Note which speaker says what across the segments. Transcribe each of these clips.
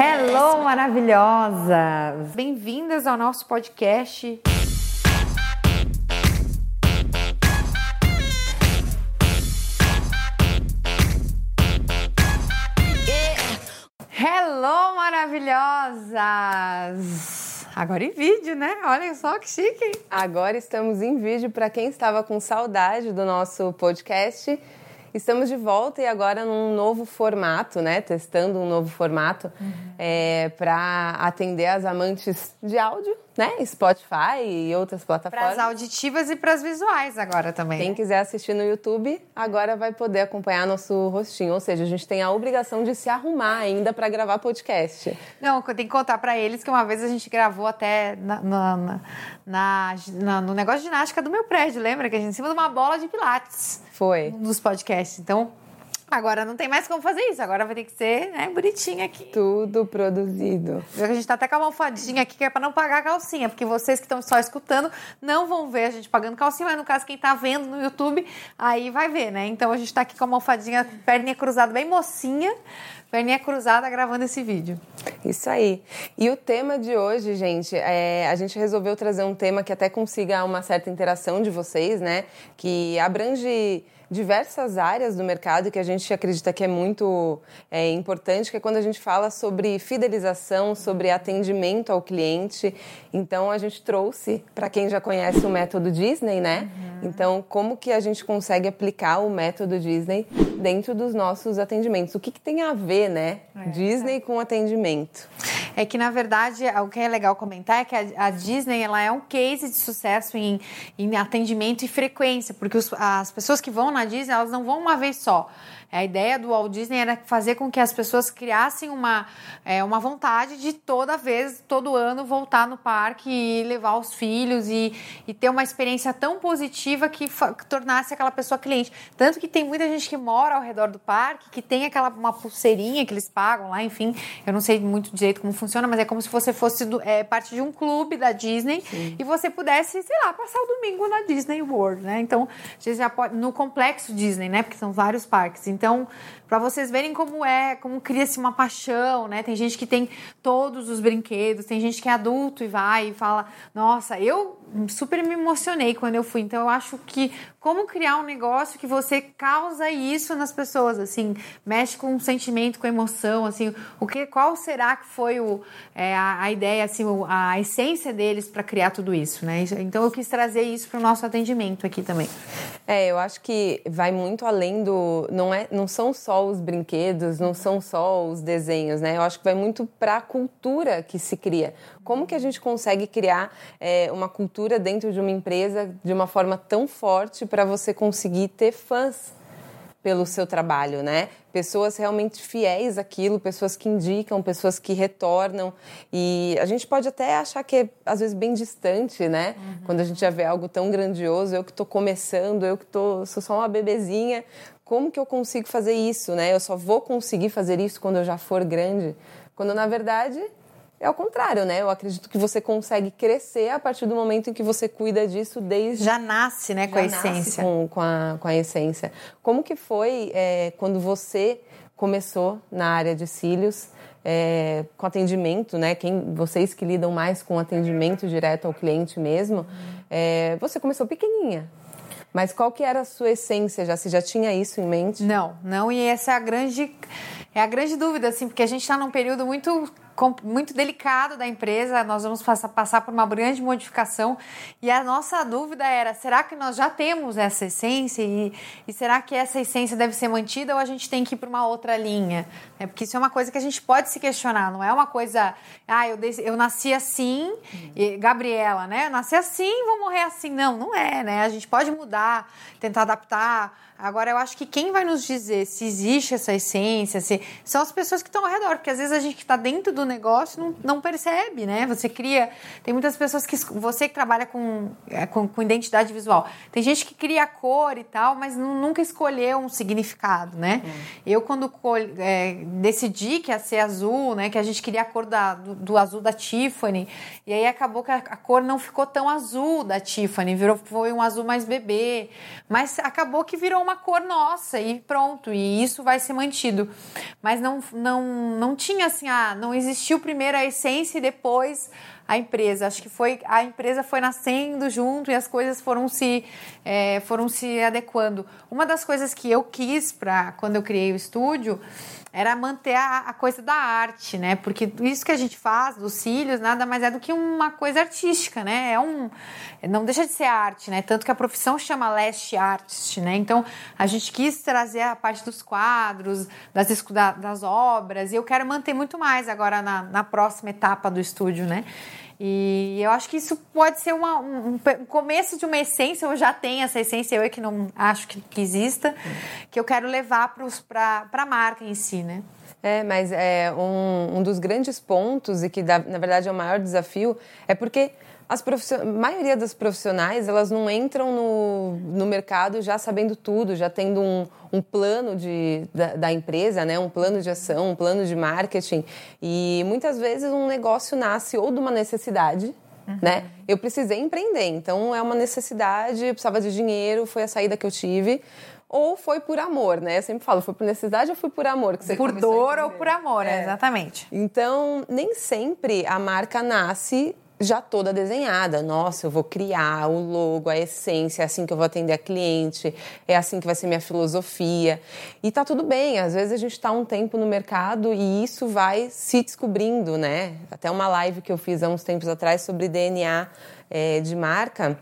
Speaker 1: Hello, maravilhosas! Bem-vindas ao nosso podcast. Hello, maravilhosas! Agora em vídeo, né? Olha só que chique.
Speaker 2: Agora estamos em vídeo para quem estava com saudade do nosso podcast. Estamos de volta e agora num novo formato, né? Testando um novo formato uhum. é, para atender as amantes de áudio né? Spotify e outras plataformas.
Speaker 1: Para as auditivas e para as visuais agora também.
Speaker 2: Quem
Speaker 1: né?
Speaker 2: quiser assistir no YouTube, agora vai poder acompanhar nosso rostinho. Ou seja, a gente tem a obrigação de se arrumar ainda para gravar podcast.
Speaker 1: Não, tem que contar para eles que uma vez a gente gravou até na, na, na, na, no negócio de ginástica do meu prédio, lembra? Que a gente em cima de uma bola de pilates.
Speaker 2: Foi.
Speaker 1: Nos podcasts. Então, Agora não tem mais como fazer isso, agora vai ter que ser né, bonitinho aqui.
Speaker 2: Tudo produzido.
Speaker 1: A gente tá até com a almofadinha aqui que é pra não pagar a calcinha, porque vocês que estão só escutando não vão ver a gente pagando calcinha, mas no caso quem tá vendo no YouTube, aí vai ver, né? Então a gente tá aqui com a almofadinha, perninha cruzada, bem mocinha, perninha cruzada gravando esse vídeo.
Speaker 2: Isso aí. E o tema de hoje, gente, é, a gente resolveu trazer um tema que até consiga uma certa interação de vocês, né? Que abrange diversas áreas do mercado que a gente acredita que é muito é, importante, que é quando a gente fala sobre fidelização, sobre atendimento ao cliente. Então a gente trouxe para quem já conhece o método Disney, né? Uhum. Então como que a gente consegue aplicar o método Disney dentro dos nossos atendimentos? O que, que tem a ver, né? É, Disney é. com atendimento.
Speaker 1: É que na verdade o que é legal comentar é que a, a Disney ela é um case de sucesso em, em atendimento e frequência, porque os, as pessoas que vão na Disney elas não vão uma vez só. A ideia do Walt Disney era fazer com que as pessoas criassem uma, é, uma vontade de toda vez, todo ano, voltar no parque e levar os filhos e, e ter uma experiência tão positiva que, que, tornasse aquela pessoa cliente. Tanto que tem muita gente que mora ao redor do parque, que tem aquela uma pulseirinha que eles pagam lá, enfim. Eu não sei muito direito como funciona, mas é como se você fosse do, é, parte de um clube da Disney Sim. e você pudesse, sei lá, passar o domingo na Disney World, né? Então, você já pode, no complexo Disney, né? Porque são vários parques. Então, para vocês verem como é, como cria-se uma paixão, né? Tem gente que tem todos os brinquedos, tem gente que é adulto e vai e fala: "Nossa, eu super me emocionei quando eu fui". Então, eu acho que como criar um negócio que você causa isso nas pessoas, assim, mexe com o sentimento, com emoção, assim, o que, qual será que foi o, é, a, a, ideia, assim, a essência deles para criar tudo isso, né? Então eu quis trazer isso para o nosso atendimento aqui também.
Speaker 2: É, eu acho que vai muito além do, não é, não são só os brinquedos, não são só os desenhos, né? Eu acho que vai muito para a cultura que se cria. Como que a gente consegue criar é, uma cultura dentro de uma empresa de uma forma tão forte para você conseguir ter fãs pelo seu trabalho, né? Pessoas realmente fiéis àquilo, pessoas que indicam, pessoas que retornam. E a gente pode até achar que é, às vezes, bem distante, né? Uhum. Quando a gente já vê algo tão grandioso, eu que estou começando, eu que tô, sou só uma bebezinha, como que eu consigo fazer isso, né? Eu só vou conseguir fazer isso quando eu já for grande. Quando, na verdade, é o contrário, né? Eu acredito que você consegue crescer a partir do momento em que você cuida disso desde...
Speaker 1: Já nasce, né? Com a essência.
Speaker 2: Com, com, a, com a essência. Como que foi é, quando você começou na área de cílios, é, com atendimento, né? Quem, vocês que lidam mais com atendimento direto ao cliente mesmo, é, você começou pequenininha. Mas qual que era a sua essência? Já se já tinha isso em mente?
Speaker 1: Não, não. E essa é a grande é a grande dúvida, assim, porque a gente está num período muito muito delicado da empresa, nós vamos passar por uma grande modificação e a nossa dúvida era: será que nós já temos essa essência e, e será que essa essência deve ser mantida ou a gente tem que ir para uma outra linha? É, porque isso é uma coisa que a gente pode se questionar, não é uma coisa, ah, eu, eu nasci assim, e, Gabriela, né? Eu nasci assim, vou morrer assim. Não, não é, né? A gente pode mudar, tentar adaptar Agora, eu acho que quem vai nos dizer se existe essa essência se, são as pessoas que estão ao redor, porque às vezes a gente que está dentro do negócio não, não, percebe, né? Você cria. Tem muitas pessoas que. Você que trabalha com, é, com, com identidade visual. Tem gente que cria cor e tal, mas nunca escolheu um significado, né? Hum. Eu, quando é, decidi que ia ser azul, né? Que a gente queria a cor da, do, do azul da Tiffany, e aí acabou que a, a, cor não ficou tão azul da Tiffany, virou, foi um azul mais bebê, mas acabou que virou uma cor nossa e pronto. E isso vai ser mantido. Mas não, não, não tinha assim, ah, não existiu primeiro a essência e depois a empresa. Acho que foi a empresa foi nascendo junto e as coisas foram se é, foram se adequando. Uma das coisas que eu quis para quando eu criei o estúdio era manter a, a, coisa da arte, né? Porque isso que a gente faz dos cílios nada mais é do que uma coisa artística, né? É um não deixa de ser arte, né? Tanto que a profissão chama last artist, né? Então a gente quis trazer a parte dos quadros, das, das obras e eu quero manter muito mais agora na, na próxima etapa do estúdio, né? E eu acho que isso pode ser uma, um, um, começo de uma essência, eu já tenho essa essência, eu é que não acho que, que exista, que eu quero levar para a marca em si, né?
Speaker 2: É, mas é um, um dos grandes pontos e que, dá, na verdade, é o maior desafio é porque as a maioria das profissionais elas não entram no, no mercado já sabendo tudo, já tendo um, um plano de, da, da, empresa, né? um plano de ação, um plano de marketing. E muitas vezes um negócio nasce ou de uma necessidade, uhum. né? Eu precisei empreender, então é uma necessidade, eu precisava de dinheiro, foi a saída que eu tive ou foi por amor, né? Eu sempre falo, foi por necessidade ou foi por amor que você
Speaker 1: Por dor ou por amor, é. exatamente.
Speaker 2: Então, nem sempre a marca nasce já toda desenhada. Nossa, eu vou criar o logo, a essência, é assim que eu vou atender a cliente, é assim que vai ser minha filosofia. E tá tudo bem, às vezes a gente está um tempo no mercado e isso vai se descobrindo, né? Até uma live que eu fiz há uns tempos atrás sobre DNA é, de marca.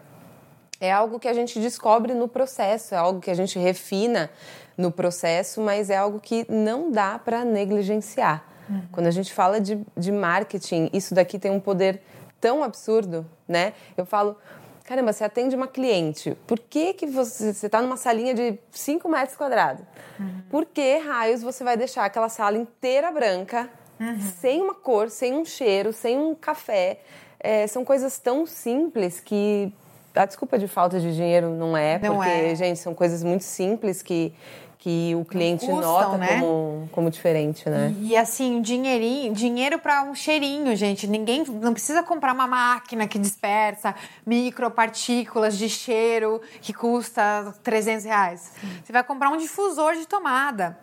Speaker 2: É algo que a gente descobre no processo, é algo que a gente refina no processo, mas é algo que não dá para negligenciar. Uhum. Quando a gente fala de, de marketing, isso daqui tem um poder tão absurdo, né? Eu falo, caramba, você atende uma cliente, por que, que você está numa salinha de 5 metros quadrados? Uhum. Por que raios você vai deixar aquela sala inteira branca, uhum. sem uma cor, sem um cheiro, sem um café? É, são coisas tão simples que a desculpa de falta de dinheiro não é, não porque, é. gente, são coisas muito simples que que o cliente custam, nota né? como, como diferente, né?
Speaker 1: E, e assim, dinheirinho, dinheiro para um cheirinho, gente. Ninguém não precisa comprar uma máquina que dispersa micropartículas de cheiro que custa 300 reais. Você vai comprar um difusor de tomada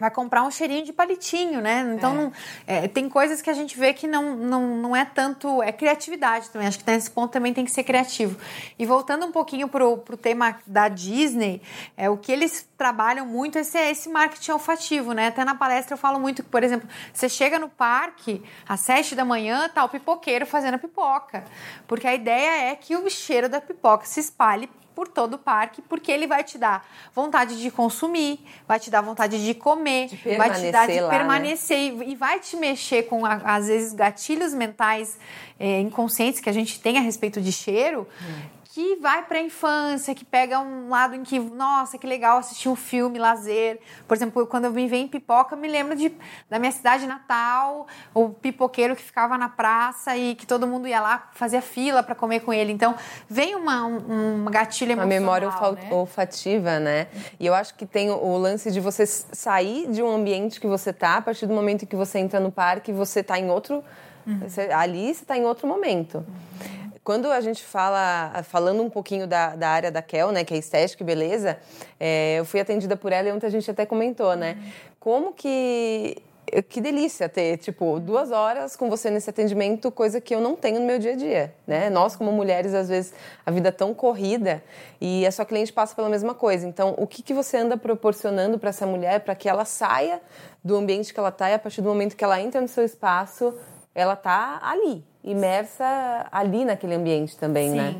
Speaker 1: vai comprar um cheirinho de palitinho, né? Então, é. Não, é, tem coisas que a gente vê que não, não, não é tanto. É criatividade também. Acho que nesse ponto também tem que ser criativo. E voltando um pouquinho pro, pro tema da Disney, é, o que eles trabalham muito esse, é esse marketing olfativo, né? Até na palestra eu falo muito que, por exemplo, você chega no parque às sete da manhã, tá o pipoqueiro fazendo a pipoca. Porque a ideia é que o cheiro da pipoca se espalhe por todo o parque, porque ele vai te dar vontade de consumir, vai te dar vontade de comer, de vai te dar de lá, permanecer né? e vai te mexer com, às vezes, gatilhos mentais é, inconscientes que a gente tem a respeito de cheiro. Hum que vai para a infância, que pega um lado em que, nossa, que legal assistir um filme, lazer. Por exemplo, quando eu me vem em pipoca, me lembro de, da minha cidade natal, o pipoqueiro que ficava na praça e que todo mundo ia lá, fazia fila para comer com ele. Então, vem uma, um, um gatilho emocional.
Speaker 2: Uma memória né? olfativa, né? E eu acho que tem o lance de você sair de um ambiente que você tá, a partir do momento que você entra no parque, você tá em outro. Uhum. Você, ali você está em outro momento. Uhum quando a gente fala, falando um pouquinho da, da área da Kel, né, que é estética e beleza, é, eu fui atendida por ela e ontem a gente até comentou, né? Como que que delícia ter, tipo, duas horas com você nesse atendimento, coisa que eu não tenho no meu dia a dia, né? Nós, como mulheres, às vezes, a vida é tão corrida e a sua cliente passa pela mesma coisa. Então, o que, que você anda proporcionando para essa mulher para que ela saia do ambiente que ela está e a partir do momento que ela entra no seu espaço, ela tá ali, imersa ali naquele ambiente também,
Speaker 1: Sim.
Speaker 2: né?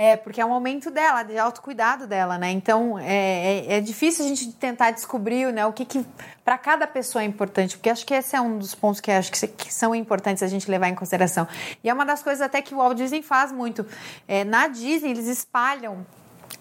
Speaker 1: É, porque é um momento dela, de autocuidado dela, né? Então, é, é, é difícil a gente tentar descobrir né, o que, que para cada pessoa é importante, porque acho que esse é um dos pontos que acho que, que, são importantes a gente levar em consideração. E é uma das coisas até que o Walt Disney faz muito. É, na Disney, eles espalham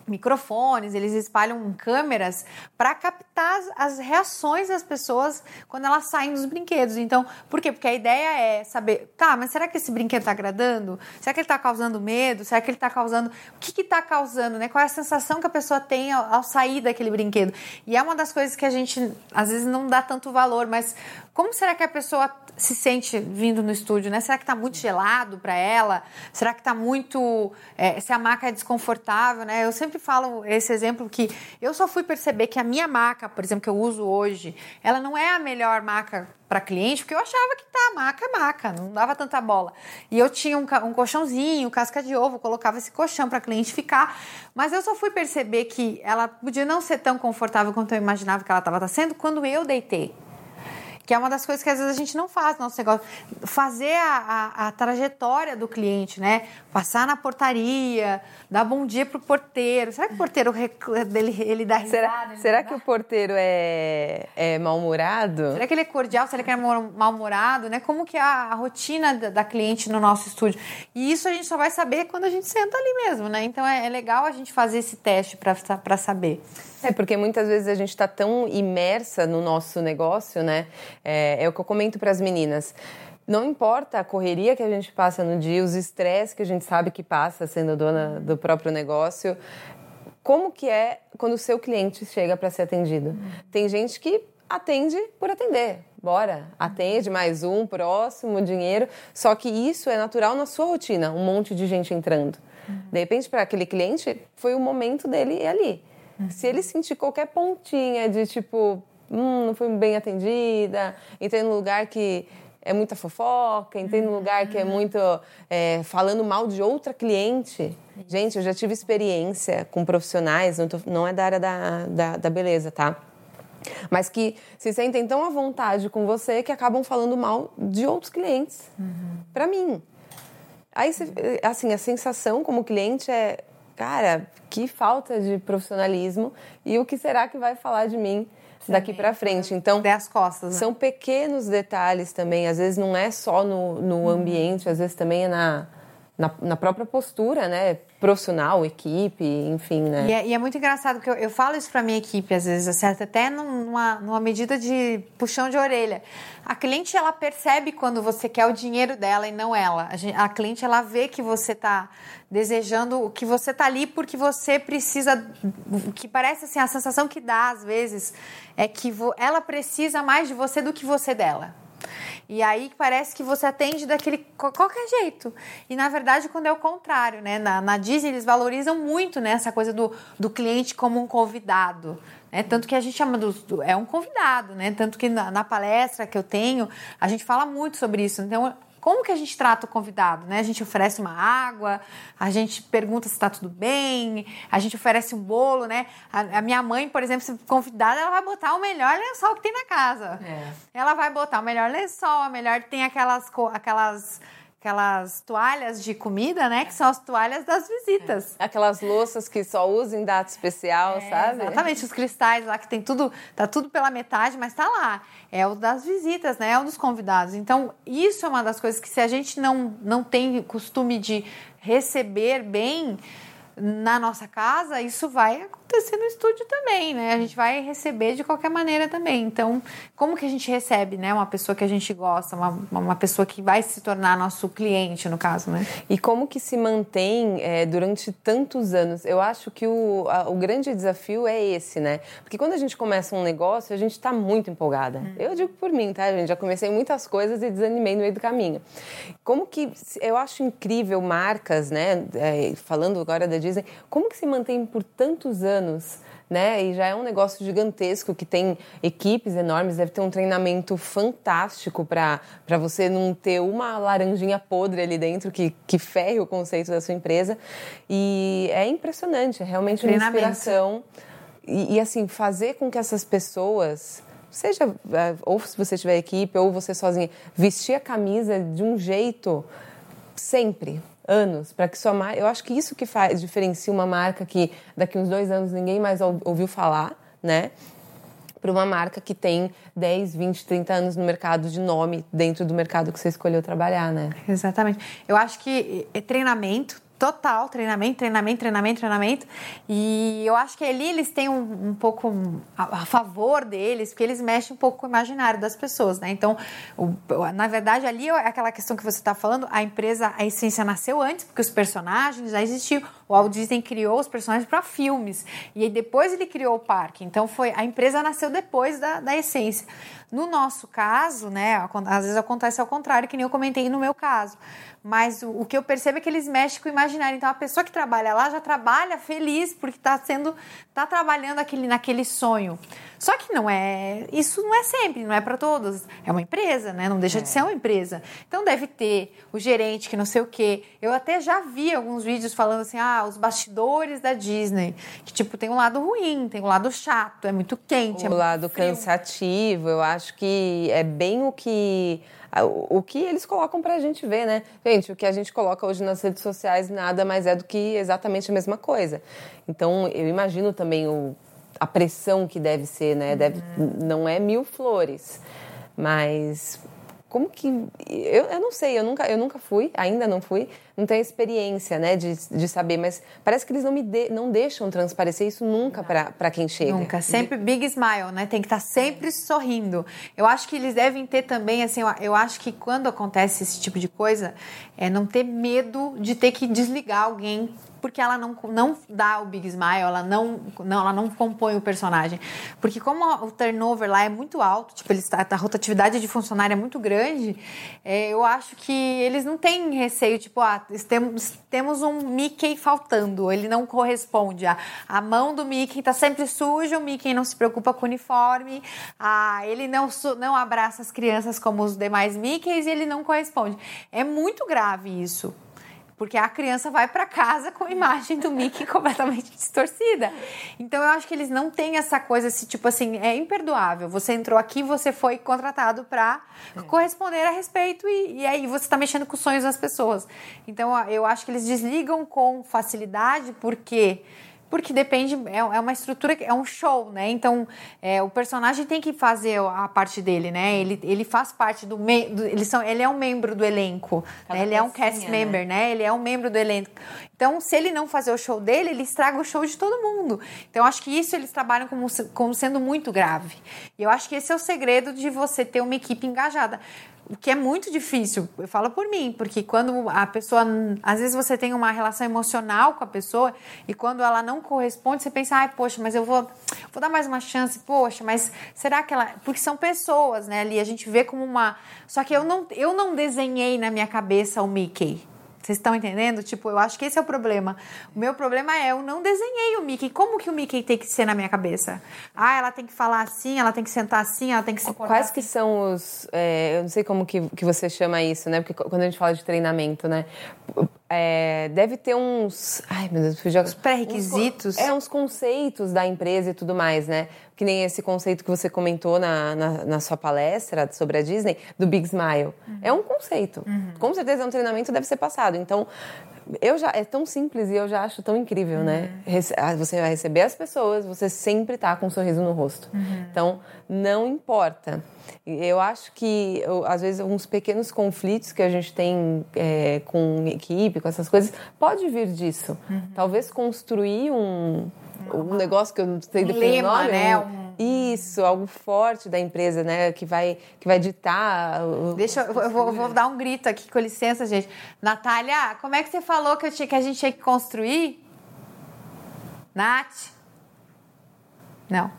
Speaker 1: microfones, eles espalham câmeras para captar as reações das pessoas quando elas saem dos brinquedos. Então, por quê? Porque a ideia é saber, tá, mas será que esse brinquedo está agradando? Será que ele está causando medo? Será que ele está causando. O que está causando, né? Qual é a sensação que a pessoa tem ao, ao sair daquele brinquedo? E é uma das coisas que a gente às vezes não dá tanto valor, mas como será que a pessoa se sente vindo no estúdio, né? Será que está muito gelado para ela? Será que está muito. É, se a maca é desconfortável, né? Eu sempre falo esse exemplo que eu só fui perceber que a minha maca, por exemplo, que eu uso hoje, ela não é a melhor maca para cliente, porque eu achava que tá, maca é maca, não dava tanta bola. E eu tinha um, um colchãozinho, casca de ovo, colocava esse colchão para cliente ficar, mas eu só fui perceber que ela podia não ser tão confortável quanto eu imaginava que ela estava sendo quando eu deitei que é uma das coisas que às vezes a gente não faz no nosso negócio. Fazer a, a, a trajetória do cliente, né? Passar na portaria, dar bom dia pro porteiro. Será que o porteiro dele, ele dá risada?
Speaker 2: Será, será que o porteiro é, é mal-humorado?
Speaker 1: Será que ele é cordial? Será que ele é mal-humorado? Né? Como que é a, a rotina da, da, cliente no nosso estúdio? E isso a gente só vai saber quando a gente senta ali mesmo, né? Então é, é legal a gente fazer esse teste para saber.
Speaker 2: É, porque muitas vezes a gente está tão imersa no nosso negócio, né? É, é o que eu comento para as meninas. Não importa a correria que a gente passa no dia, os estresses que a gente sabe que passa sendo dona do próprio negócio, como que é quando o seu cliente chega para ser atendido? Tem gente que atende por atender. Bora, atende mais um, próximo, dinheiro. Só que isso é natural na sua rotina, um monte de gente entrando. De repente, para aquele cliente, foi o momento dele ali. Se ele sentir qualquer pontinha de tipo, hum, não fui bem atendida, entrei num lugar que é muita fofoca, entrei num lugar que é uhum. muito é, falando mal de outra cliente. Gente, eu já tive experiência com profissionais, não, tô, não é da área da, da, da beleza, tá? mas que se sentem tão à vontade com você que acabam falando mal de outros clientes. Uhum. Para mim. Aí, assim, a sensação como cliente é cara, que falta de profissionalismo e o que será que vai falar de mim daqui para frente. Então,
Speaker 1: as costas,
Speaker 2: né? são pequenos detalhes também. Às vezes não é só no, no uhum. ambiente, às vezes também é na, na, na, própria postura, né? Profissional, equipe, enfim, né?
Speaker 1: E é, e é muito engraçado que eu, eu falo isso para minha equipe, às vezes, certo? Até numa, numa medida de puxão de orelha. A cliente, ela percebe quando você quer o dinheiro dela e não ela. A, gente, a cliente, ela vê que você tá desejando, que você tá ali porque você precisa, que parece assim, a sensação que dá às vezes é que vo, ela precisa mais de você do que você dela. E aí parece que você atende daquele qualquer jeito. E na verdade, quando é o contrário, né? Na, na Disney, eles valorizam muito né, essa coisa do, do cliente como um convidado. Né? Tanto que a gente chama do, do é um convidado, né? Tanto que na, na, palestra que eu tenho, a gente fala muito sobre isso. Então, como que a gente trata o convidado, né? A gente oferece uma água, a gente pergunta se está tudo bem, a gente oferece um bolo, né? A, a, minha mãe, por exemplo, se convidada, ela vai botar o melhor lençol que tem na casa. É. Ela vai botar o melhor lençol, a melhor tem aquelas aquelas aquelas toalhas de comida, né? Que são as toalhas das visitas.
Speaker 2: É. Aquelas louças que só usam em data especial, é, sabe?
Speaker 1: Exatamente, os cristais lá que tem tudo, tá tudo pela metade, mas tá lá. É o das visitas, né? É o dos convidados. Então, isso é uma das coisas que se a gente não, não tem costume de receber bem, na nossa casa, isso vai acontecer no estúdio também, né? A gente vai receber de qualquer maneira também. Então, como que a gente recebe, né? Uma pessoa que a gente gosta, uma, uma pessoa que vai se tornar nosso cliente, no caso, né?
Speaker 2: E como que se mantém é, durante tantos anos? Eu acho que o, a, o grande desafio é esse, né? Porque quando a gente começa um negócio, a gente está muito empolgada. Hum. Eu digo por mim, tá, gente? Já comecei muitas coisas e desanimei no meio do caminho. Como que... Eu acho incrível marcas, né? É, falando agora da Disney, como que se mantém por tantos anos? Né? E já é um negócio gigantesco que tem equipes enormes, deve ter um treinamento fantástico para você não ter uma laranjinha podre ali dentro que, que ferre o conceito da sua empresa. E é impressionante, é realmente uma inspiração. E, e assim, fazer com que essas pessoas seja é, ou se você tiver equipe ou você sozinha, vestir a camisa de um jeito sempre, anos para que sua marca. Eu acho que isso que faz diferencia uma marca que daqui uns dois anos ninguém mais ouviu falar, né? Para uma marca que tem 10, 20, 30 anos no mercado de nome dentro do mercado que você escolheu trabalhar, né?
Speaker 1: Exatamente. Eu acho que é treinamento total, treinamento, treinamento, treinamento, treinamento. E eu acho que ali eles têm um, um pouco a, a, favor deles, porque eles mexem um pouco com o imaginário das pessoas, né? Então, o, na verdade, ali é aquela questão que você está falando, a empresa, a essência nasceu antes, porque os personagens já existiam, O Walt Disney criou os personagens para filmes. E aí depois ele criou o parque. Então foi a empresa nasceu depois da, da essência. No nosso caso, né, às vezes acontece ao contrário, que nem eu comentei no meu caso. Mas o, o que eu percebo é que eles mexem com o imaginário. Então a pessoa que trabalha lá já trabalha feliz porque está sendo, está trabalhando aquele, naquele sonho. Só que não é, isso não é sempre, não é para todos. É uma empresa, né? Não deixa é. de ser uma empresa. Então deve ter o gerente que não sei o quê. Eu até já vi alguns vídeos falando assim: "Ah, os bastidores da Disney", que tipo tem um lado ruim, tem um lado chato, é muito quente,
Speaker 2: o
Speaker 1: é
Speaker 2: lado
Speaker 1: frio.
Speaker 2: cansativo. Eu acho que é bem o que o que eles colocam para a gente ver, né? Gente, o que a gente coloca hoje nas redes sociais nada mais é do que exatamente a mesma coisa. Então, eu imagino também o a pressão que deve ser, né? Deve, não é mil flores, mas como que eu, eu não sei eu nunca eu nunca fui ainda não fui não tenho experiência né de, de saber mas parece que eles não me de, não deixam transparecer isso nunca para quem chega.
Speaker 1: Nunca. Sempre big smile né? Tem que estar tá sempre sorrindo. Eu acho que eles devem ter também assim eu, acho que quando acontece esse tipo de coisa é não ter medo de ter que desligar alguém porque ela não, não dá o big smile, ela não, não, ela não compõe o personagem. Porque como o turnover lá é muito alto, tipo, eles, a, a rotatividade de funcionário é muito grande, é, eu acho que eles não têm receio, tipo, ah, temos, temos um Mickey faltando, ele não corresponde. A, a mão do Mickey está sempre suja, o Mickey não se preocupa com o uniforme, ah, ele não, não abraça as crianças como os demais Mickeys e ele não corresponde. É muito grave isso. Porque a criança vai para casa com a imagem do Mickey completamente distorcida. Então eu acho que eles não têm essa coisa, assim, tipo assim, é imperdoável. Você entrou aqui, você foi contratado para é. corresponder a respeito e, e aí você está mexendo com os sonhos das pessoas. Então eu acho que eles desligam com facilidade porque porque depende, é, é uma estrutura, é um show, né? Então, é, o personagem tem que fazer a parte dele, né? Ele, ele faz parte do, me, do ele, são, ele é um membro do elenco, né? ele é um cast né? member, né? Ele é um membro do elenco. Então, se ele não fazer o show dele, ele estraga o show de todo mundo. Então, acho que isso eles trabalham como, como sendo muito grave. E eu acho que esse é o segredo de você ter uma equipe engajada o que é muito difícil, eu falo por mim, porque quando a pessoa, às vezes você tem uma relação emocional com a pessoa e quando ela não corresponde, você pensa, ai, poxa, mas eu vou, vou dar mais uma chance, poxa, mas será que ela. Porque são pessoas, né, ali, a gente vê como uma. Só que eu não, eu não desenhei na minha cabeça o Mickey. Vocês estão entendendo? Tipo, eu acho que esse é o problema. O meu problema é eu não desenhei o Mickey. Como que o Mickey tem que ser na minha cabeça? Ah, ela tem que falar assim, ela tem que sentar assim, ela tem que se
Speaker 2: comportar Quais assim. que são os... É, eu não sei como que, que você chama isso, né? Porque quando a gente fala de treinamento, né? É, deve ter uns. Ai, meu Deus.
Speaker 1: Os pré-requisitos.
Speaker 2: É, uns conceitos da empresa e tudo mais, né? Que nem esse conceito que você comentou na, na, na sua palestra sobre a Disney, do Big Smile. Uhum. É um conceito. Uhum. Com certeza, um treinamento deve ser passado. Então, eu já é tão simples e eu já acho tão incrível, né? uhum. né? Você vai receber as pessoas, você sempre tá com um sorriso no rosto. Uhum. Então, não importa. Eu acho que, às vezes, uns pequenos conflitos que a gente tem é, com equipe, com essas coisas, pode vir disso. Uhum. Talvez construir um, um negócio que eu não sei definir o nome. Né? Um... Isso, algo forte da empresa, né? Que vai, que vai ditar.
Speaker 1: Deixa eu, vou, vou dar um grito aqui, com licença, gente. Natália, como é que você falou que, tinha, que a gente tinha que construir? Nath? Não.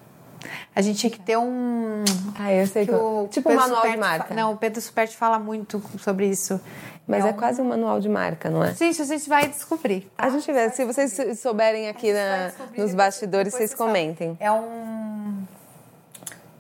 Speaker 1: A gente tinha que ter um.
Speaker 2: Ah, eu sei que. O, tipo um manual Superti de marca.
Speaker 1: Não, o Pedro Superti fala muito sobre isso.
Speaker 2: Mas é, é um... quase um manual de marca, não é?
Speaker 1: Gente, a gente vai descobrir.
Speaker 2: Tá? A gente vai. Se vocês souberem aqui na, nos bastidores, vocês comentem.
Speaker 1: É um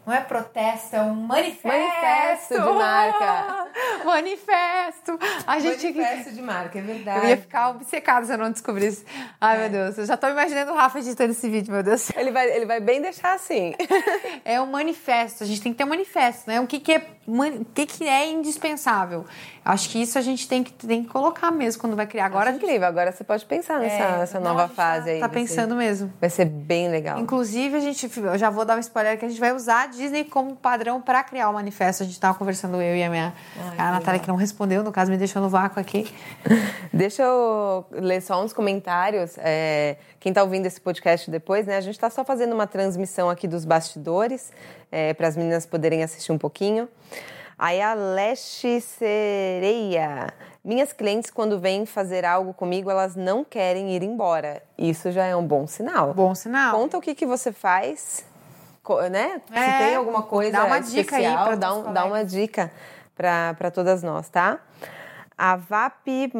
Speaker 1: não é protesto, é um manifesto.
Speaker 2: Manifesto de marca.
Speaker 1: manifesto. A gente...
Speaker 2: Manifesto de marca, é verdade.
Speaker 1: Eu ia ficar obcecada se eu não descobrisse. Ai, é. meu Deus. Eu já tô imaginando o Rafa editando esse vídeo, meu Deus.
Speaker 2: Ele vai, ele vai bem deixar assim.
Speaker 1: é um manifesto. A gente tem que ter um manifesto, né? O que, que, é, o que, que é indispensável. Acho que isso a gente tem que, tem que colocar mesmo quando vai criar. Agora,
Speaker 2: Acho incrível. Agora você pode pensar nessa, é, nessa nova não, fase tá, aí.
Speaker 1: Tá pensando ser, mesmo.
Speaker 2: Vai ser bem legal.
Speaker 1: Inclusive, a gente, eu já vou dar um spoiler que a gente vai usar a Disney como padrão para criar o manifesto. A gente tava conversando eu e a minha Ai, a Natália, que não respondeu, no caso, me deixou no vácuo aqui.
Speaker 2: Deixa eu ler só uns comentários. É, quem tá ouvindo esse podcast depois, né? A gente tá só fazendo uma transmissão aqui dos bastidores, é, para as meninas poderem assistir um pouquinho. Aí a Leste Sereia. Minhas clientes, quando vêm fazer algo comigo, elas não querem ir embora. Isso já é um bom sinal.
Speaker 1: Bom sinal.
Speaker 2: Conta o que, que você faz, né?
Speaker 1: É,
Speaker 2: Se tem alguma coisa
Speaker 1: dá uma dica aí pra
Speaker 2: dá, um, dá uma dica para todas nós, tá? A Vapi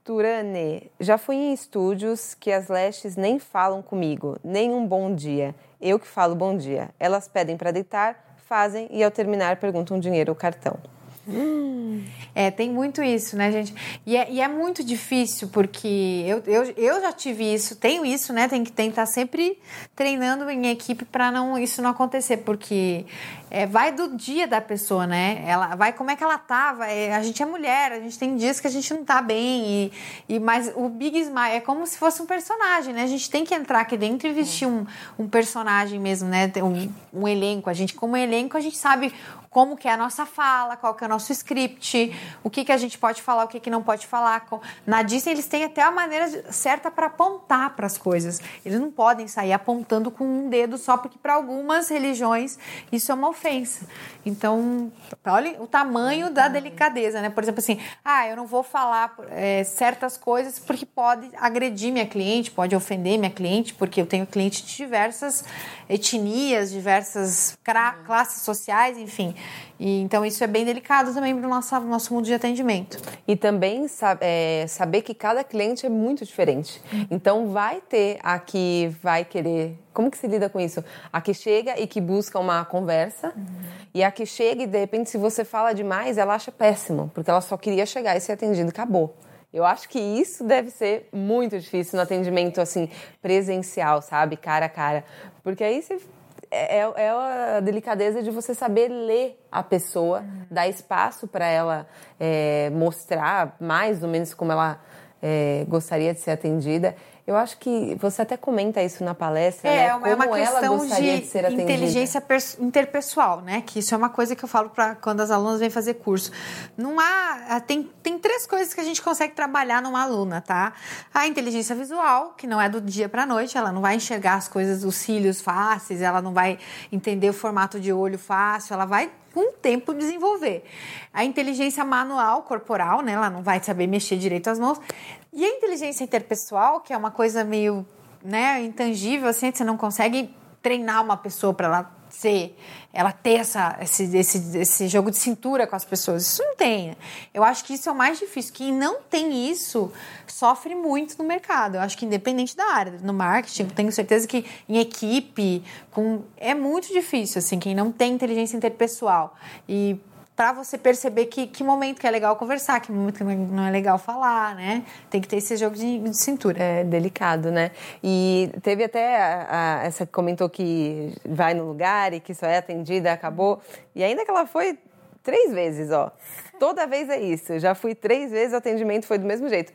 Speaker 2: Marturane. Já fui em estúdios que as lashes nem falam comigo, nem um bom dia. Eu que falo bom dia. Elas pedem para deitar, fazem e ao terminar perguntam dinheiro ou cartão.
Speaker 1: É, tem muito isso, né, gente? E é, e é muito difícil, porque eu, eu, eu já tive isso, tenho isso, né? Tem que tentar sempre treinando em equipe para não isso não acontecer, porque é, vai do dia da pessoa, né? Ela vai como é que ela tava. É, a gente é mulher, a gente tem dias que a gente não tá bem. E, e mas o Big Smile é como se fosse um personagem, né? A gente tem que entrar aqui dentro e vestir um, um personagem mesmo, né? Um, um elenco. A gente, como elenco, a gente sabe como que é a nossa fala, qual que é o nosso script, o que, que a gente pode falar, o que, que não pode falar. Na Disney eles têm até a maneira certa para apontar para as coisas. Eles não podem sair apontando com um dedo só porque para algumas religiões isso é uma ofensa. Então, olha o tamanho da delicadeza, né? Por exemplo, assim, ah, eu não vou falar é, certas coisas porque pode agredir minha cliente, pode ofender minha cliente, porque eu tenho cliente de diversas etnias, diversas classes sociais, enfim. E, então isso é bem delicado também para o nosso, nosso mundo de atendimento.
Speaker 2: E também é, saber que cada cliente é muito diferente. Então vai ter a que vai querer. Como que se lida com isso? A que chega e que busca uma conversa, uhum. e a que chega e de repente, se você fala demais, ela acha péssimo, porque ela só queria chegar e ser atendida e acabou. Eu acho que isso deve ser muito difícil no atendimento assim presencial, sabe, cara a cara, porque aí você é, é, é a delicadeza de você saber ler a pessoa, uhum. dar espaço para ela é, mostrar mais ou menos como ela é, gostaria de ser atendida. Eu acho que você até comenta isso na palestra,
Speaker 1: é,
Speaker 2: né?
Speaker 1: É
Speaker 2: como
Speaker 1: uma questão de,
Speaker 2: de
Speaker 1: inteligência interpessoal, né? Que isso é uma coisa que eu falo para quando as alunas vêm fazer curso. Não há tem, tem três coisas que a gente consegue trabalhar numa aluna, tá? A inteligência visual, que não é do dia para noite, ela não vai enxergar as coisas dos cílios fáceis, ela não vai entender o formato de olho fácil, ela vai com o tempo desenvolver. A inteligência manual corporal, né? Ela não vai saber mexer direito as mãos. E a inteligência interpessoal, que é uma coisa meio, né, intangível, assim, você não consegue treinar uma pessoa para ela ser, ela ter essa, esse, esse, esse jogo de cintura com as pessoas. Isso não tem. Eu acho que isso é o mais difícil. Quem não tem isso sofre muito no mercado. Eu acho que independente da área, no marketing, tenho certeza que em equipe, com é muito difícil assim, quem não tem inteligência interpessoal. E para você perceber que, que momento que é legal conversar, que momento que não é legal falar, né? Tem que ter esse jogo de, de cintura.
Speaker 2: É delicado, né? E teve até a, a, essa que comentou que vai no lugar e que só é atendida, acabou. E ainda que ela foi três vezes, ó. Toda vez é isso. Já fui três vezes, o atendimento foi do mesmo jeito.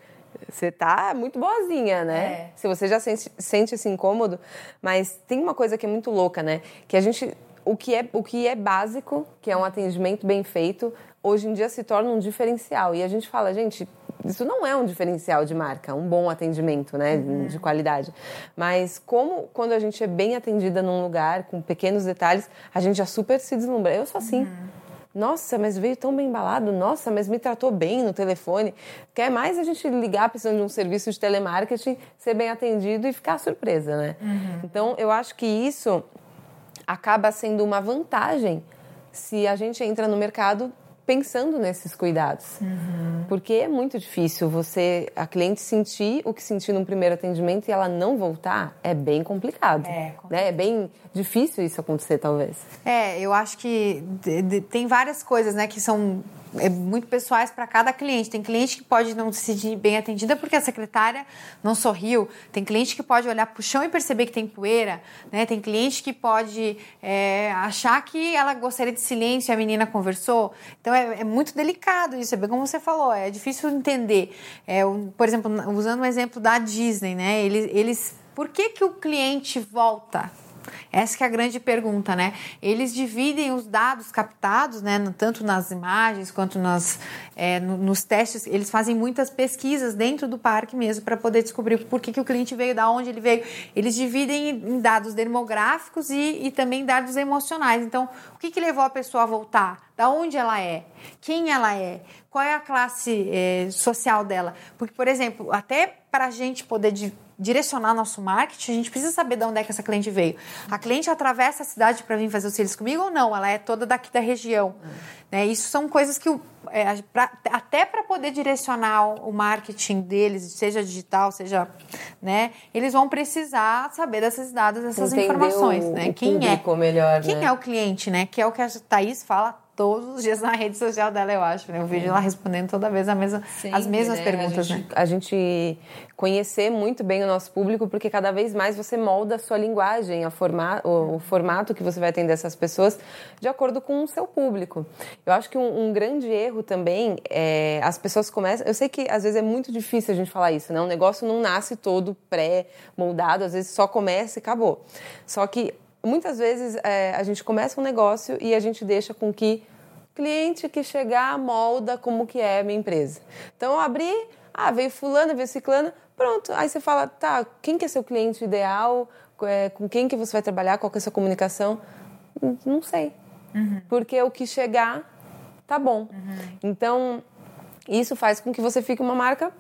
Speaker 2: Você tá muito boazinha, né? É. Se você já sente, sente esse incômodo. Mas tem uma coisa que é muito louca, né? Que a gente o que, é, o que é básico, que é um atendimento bem feito, hoje em dia se torna um diferencial. E a gente fala, gente, isso não é um diferencial de marca, um bom atendimento, né, uhum. de qualidade. Mas como quando a gente é bem atendida num lugar, com pequenos detalhes, a gente já super se deslumbra. Eu sou assim. Uhum. Nossa, mas veio tão bem embalado. Nossa, mas me tratou bem no telefone. Quer mais a gente ligar precisando de um serviço de telemarketing, ser bem atendido e ficar surpresa, né? Uhum. Então, eu acho que isso acaba sendo uma vantagem se a gente entra no mercado pensando nesses cuidados. Uhum. Porque é muito difícil você, a cliente sentir o que sentiu no primeiro atendimento e ela não voltar, é bem complicado. É, né? é bem difícil isso acontecer, talvez.
Speaker 1: É, eu acho que tem várias coisas, né, que são é muito pessoais para cada cliente. Tem cliente que pode não se sentir bem atendida porque a secretária não sorriu. Tem cliente que pode olhar para o chão e perceber que tem poeira. Né? Tem cliente que pode é, achar que ela gostaria de silêncio e a menina conversou. Então é, é muito delicado isso. É bem como você falou. É difícil entender. É, por exemplo, usando um exemplo da Disney, né? Eles, eles por que, que o cliente volta? Essa é a grande pergunta, né? Eles dividem os dados captados, né, tanto nas imagens quanto nas, é, nos testes. Eles fazem muitas pesquisas dentro do parque mesmo para poder descobrir por que, que o cliente veio, da onde ele veio. Eles dividem em dados demográficos e, e também dados emocionais. Então, o que, que levou a pessoa a voltar? da onde ela é, quem ela é, qual é a classe é, social dela. Porque, por exemplo, até para a gente poder direcionar nosso marketing, a gente precisa saber de onde é que essa cliente veio. A cliente atravessa a cidade para vir fazer os serviços comigo ou não? Ela é toda daqui da região. Né? Isso são coisas que, é, pra, até para poder direcionar o marketing deles, seja digital, seja. Né, eles vão precisar saber dessas dados, dessas
Speaker 2: Entender
Speaker 1: informações.
Speaker 2: O,
Speaker 1: né?
Speaker 2: o
Speaker 1: Quem é?
Speaker 2: Melhor,
Speaker 1: Quem
Speaker 2: né?
Speaker 1: é o cliente, né? Que é o que a Thaís fala todos os dias na rede social dela, eu acho. Né? Eu vejo ela respondendo toda vez a mesma, as mesmas
Speaker 2: né?
Speaker 1: perguntas,
Speaker 2: a gente,
Speaker 1: né?
Speaker 2: A gente conhecer muito bem o nosso público, porque cada vez mais você molda a sua linguagem, a forma, o, o formato que você vai atender essas pessoas de acordo com o seu público. Eu acho que um, um grande erro também é as pessoas começam. Eu sei que às vezes é muito difícil a gente falar isso, né? O negócio não nasce todo pré-moldado, às vezes só começa e acabou. Só que muitas vezes é, a gente começa um negócio e a gente deixa com que cliente que chegar molda como que é a minha empresa. Então eu abri, ah, veio fulana, veio ciclana, pronto. Aí você fala, tá, quem que é seu cliente ideal? É, com quem que você vai trabalhar? Qual que é a sua comunicação? Não sei. Uhum. Porque o que chegar, tá bom. Uhum. Então, isso faz com que você fique uma marca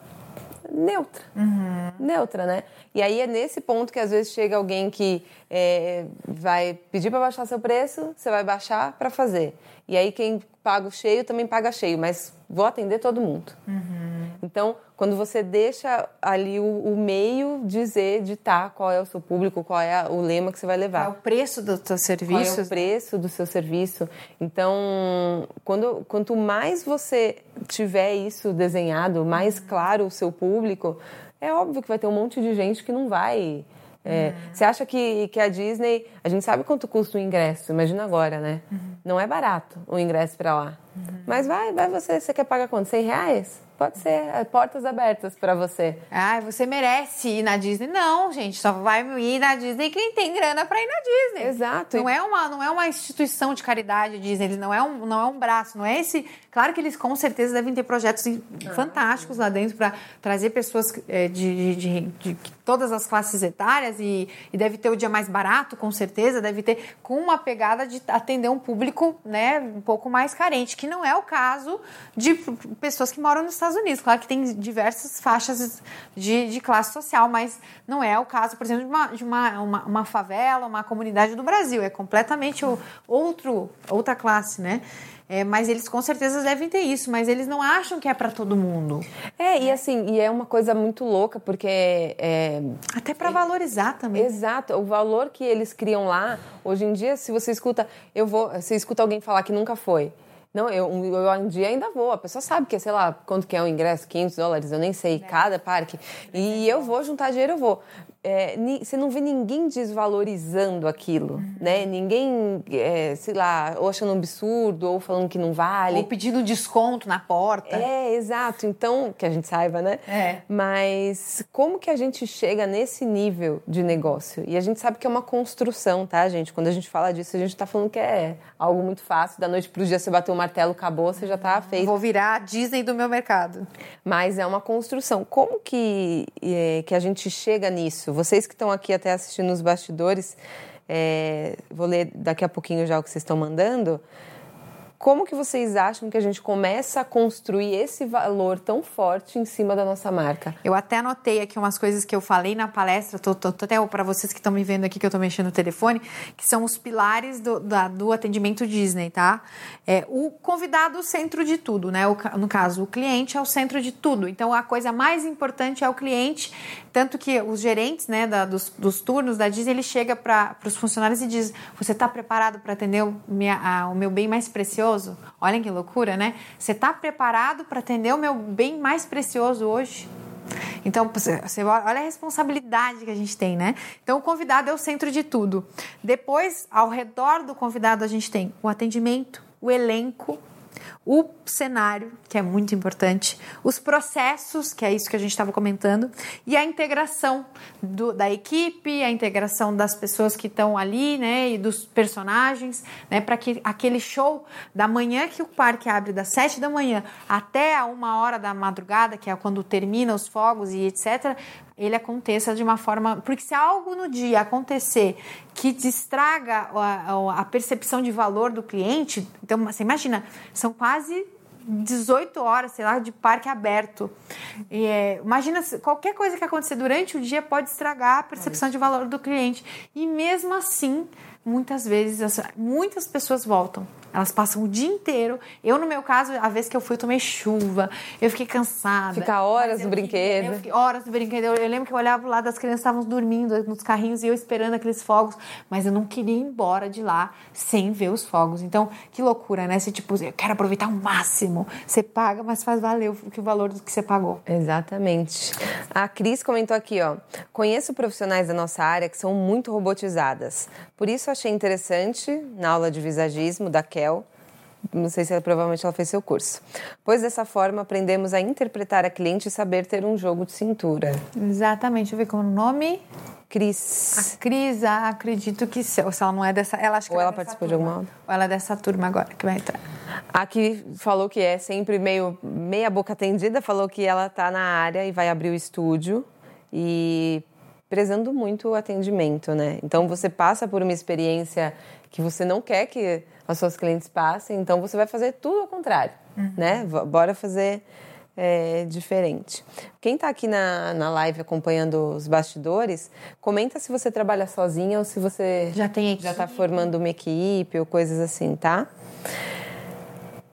Speaker 2: neutra. Uhum. Neutra, né? E aí é nesse ponto que às vezes chega alguém que é, vai pedir para baixar seu preço, você vai baixar para fazer. E aí quem paga o cheio também paga cheio, mas vou atender todo mundo. Uhum. Então, quando você deixa ali o, o, meio dizer, ditar qual é o seu público, qual é o lema que você vai levar.
Speaker 1: Qual é o preço do seu serviço?
Speaker 2: Qual é o preço do seu serviço. Então, quando, quanto mais você tiver isso desenhado, mais claro o seu público, é óbvio que vai ter um monte de gente que não vai é, uhum. Você acha que, que a Disney. A gente sabe quanto custa o ingresso, imagina agora, né? Uhum. Não é barato o ingresso para lá. Uhum. Mas vai, vai você. Você quer pagar quanto? 100 reais? Pode ser, é, portas abertas para você.
Speaker 1: Ah, você merece ir na Disney. Não, gente, só vai ir na Disney quem tem grana para ir na Disney.
Speaker 2: Exato.
Speaker 1: Não é uma, não é uma instituição de caridade Disney, não é um, não é um braço, não é esse. Claro que eles com certeza devem ter projetos ah, fantásticos sim. lá dentro para trazer pessoas é, de, de, de, de, todas as classes etárias e, e deve ter o dia mais barato, com certeza, deve ter com uma pegada de atender um público, né, um pouco mais carente, que não é o caso de pessoas que moram nos Estados Unidos. Claro que tem diversas faixas de, de classe social, mas não é o caso, por exemplo, de, uma, de uma, uma, uma favela, uma comunidade do Brasil. É completamente o, outro, outra classe, né? É, mas eles com certeza devem ter isso, mas eles não acham que é para todo mundo.
Speaker 2: É, e assim, e é uma coisa muito louca, porque. É,
Speaker 1: Até para valorizar também.
Speaker 2: Exato, o valor que eles criam lá, hoje em dia, se você escuta, eu vou, você escuta alguém falar que nunca foi. Não, eu, eu um dia ainda vou. A pessoa sabe que, sei lá, quanto que é o ingresso, 500 dólares, eu nem sei, é. cada parque. E eu vou juntar dinheiro, eu vou é, você não vê ninguém desvalorizando aquilo, uhum. né? Ninguém, é, sei lá, ou achando um absurdo, ou falando que não vale.
Speaker 1: Ou pedindo desconto na porta.
Speaker 2: É, exato. Então, que a gente saiba, né?
Speaker 1: É.
Speaker 2: Mas como que a gente chega nesse nível de negócio? E a gente sabe que é uma construção, tá, gente? Quando a gente fala disso, a gente tá falando que é algo muito fácil. Da noite pro dia você bater o martelo, acabou, você já tá feito.
Speaker 1: Vou virar a Disney do meu mercado.
Speaker 2: Mas é uma construção. Como que, é, que a gente chega nisso? Vocês que estão aqui até assistindo os bastidores, é, vou ler daqui a pouquinho já o que vocês estão mandando. Como que vocês acham que a gente começa a construir esse valor tão forte em cima da nossa marca?
Speaker 1: Eu até anotei aqui umas coisas que eu falei na palestra, tô, tô, tô até para vocês que estão me vendo aqui que eu estou mexendo no telefone, que são os pilares do, da, do atendimento Disney, tá? É, o convidado é o centro de tudo, né? O, no caso, o cliente é o centro de tudo. Então a coisa mais importante é o cliente, tanto que os gerentes, né, da, dos, dos turnos da Disney, ele chega para os funcionários e diz: Você está preparado para atender o, minha, a, o meu bem mais precioso? Precioso? Olha que loucura, né? Você está preparado para atender o meu bem mais precioso hoje? Então, você olha a responsabilidade que a gente tem, né? Então, o convidado é o centro de tudo. Depois, ao redor do convidado, a gente tem o atendimento, o elenco, o cenário, que é muito importante, os processos, que é isso que a gente estava comentando, e a integração do, da equipe, a integração das pessoas que estão ali, né, e dos personagens, né, para que aquele show da manhã que o parque abre das sete da manhã até a uma hora da madrugada, que é quando termina os fogos e etc., ele aconteça de uma forma. Porque se algo no dia acontecer que destraga a, a percepção de valor do cliente, então você imagina, são quase 18 horas, sei lá, de parque aberto. E, é, imagina, qualquer coisa que acontecer durante o dia pode estragar a percepção de valor do cliente. E mesmo assim, muitas vezes, muitas pessoas voltam. Elas passam o dia inteiro. Eu, no meu caso, a vez que eu fui, eu tomei chuva, eu fiquei cansada.
Speaker 2: Ficar horas no brinquedo.
Speaker 1: Fiquei horas no brinquedo. Eu, eu, lembro que eu olhava lá das crianças estavam dormindo nos carrinhos e eu esperando aqueles fogos, mas eu não queria ir embora de lá sem ver os fogos. Então, que loucura, né? Esse tipo, eu quero aproveitar o máximo. Você paga, mas faz valer o, o valor do que você pagou.
Speaker 2: Exatamente. A Cris comentou aqui, ó. Conheço profissionais da nossa área que são muito robotizadas. Por isso achei interessante, na aula de visagismo da Não sei se ela, provavelmente ela fez seu curso. Pois dessa forma aprendemos a interpretar a cliente e saber ter um jogo de cintura.
Speaker 1: Exatamente. Deixa eu ver como é o nome.
Speaker 2: Cris.
Speaker 1: A Cris, ah, acredito que se, se ela não é dessa. Ela acho que
Speaker 2: Ou ela,
Speaker 1: é
Speaker 2: participou turma. de alguma.
Speaker 1: Ou ela é dessa turma agora que vai entrar.
Speaker 2: Aqui falou que é sempre meio meia boca atendida, falou que ela tá na área e vai abrir o estúdio e prezando muito o atendimento, né? Então você passa por uma experiência que você não quer que as suas clientes passem, então você vai fazer tudo ao contrário, uhum. né? Bora fazer é, diferente. Quem está aqui na, na live acompanhando os bastidores, comenta se você trabalha sozinha ou se você
Speaker 1: já tem
Speaker 2: já está formando uma equipe ou coisas assim, tá?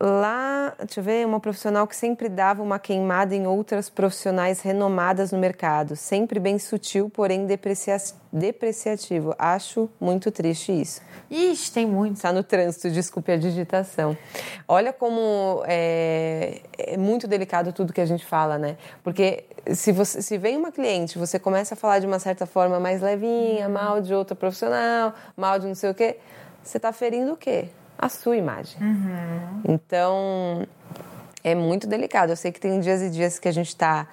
Speaker 2: Lá, deixa eu ver, uma profissional que sempre dava uma queimada em outras profissionais renomadas no mercado. Sempre bem sutil, porém deprecia depreciativo. Acho muito triste isso.
Speaker 1: Ixi, tem muito.
Speaker 2: Está no trânsito, desculpe a digitação. Olha como é, é, muito delicado tudo que a gente fala, né? Porque se, você, se vem uma cliente, você começa a falar de uma certa forma mais levinha, mal de outra profissional, mal de não sei o quê, você está ferindo o quê? A sua imagem. Uhum. Então, é muito delicado. Eu sei que tem dias e dias que a gente está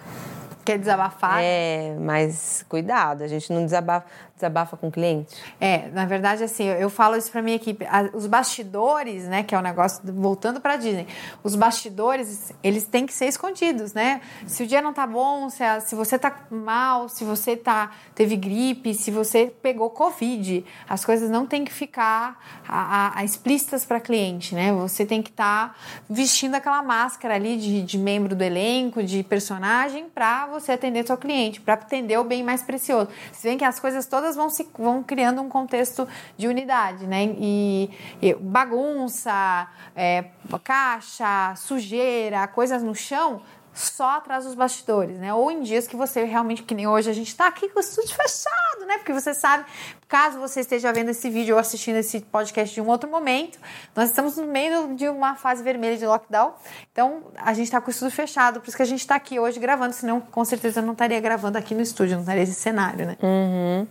Speaker 1: Quer desabafar?
Speaker 2: É, mas cuidado, a gente não desabafa, desabafa com o cliente.
Speaker 1: É, na verdade, assim, eu falo isso para minha equipe. Os bastidores, né, que é o negócio, voltando para Disney, os bastidores, eles têm que ser escondidos, né? Se o dia não tá bom, se, a, se você tá mal, se você tá, teve gripe, se você pegou Covid, as coisas não têm que ficar a, a, explícitas para cliente, né? Você tem que estar tá vestindo aquela máscara ali de, de membro do elenco, de personagem, para você atender seu cliente, para atender o bem mais precioso. Você vê que as coisas todas vão se vão criando um contexto de unidade, né? E, e bagunça, é, caixa, sujeira, coisas no chão só atrás dos bastidores, né? Ou em dias que você realmente, que nem hoje a gente tá aqui com o estúdio fechado, né? Porque você sabe, caso você esteja vendo esse vídeo ou assistindo esse podcast de um outro momento, nós estamos no meio de uma fase vermelha de lockdown, então a gente tá com o estúdio fechado, por isso que a gente tá aqui hoje gravando, senão com certeza eu não estaria gravando aqui no estúdio, não estaria esse cenário, né?
Speaker 2: Uhum.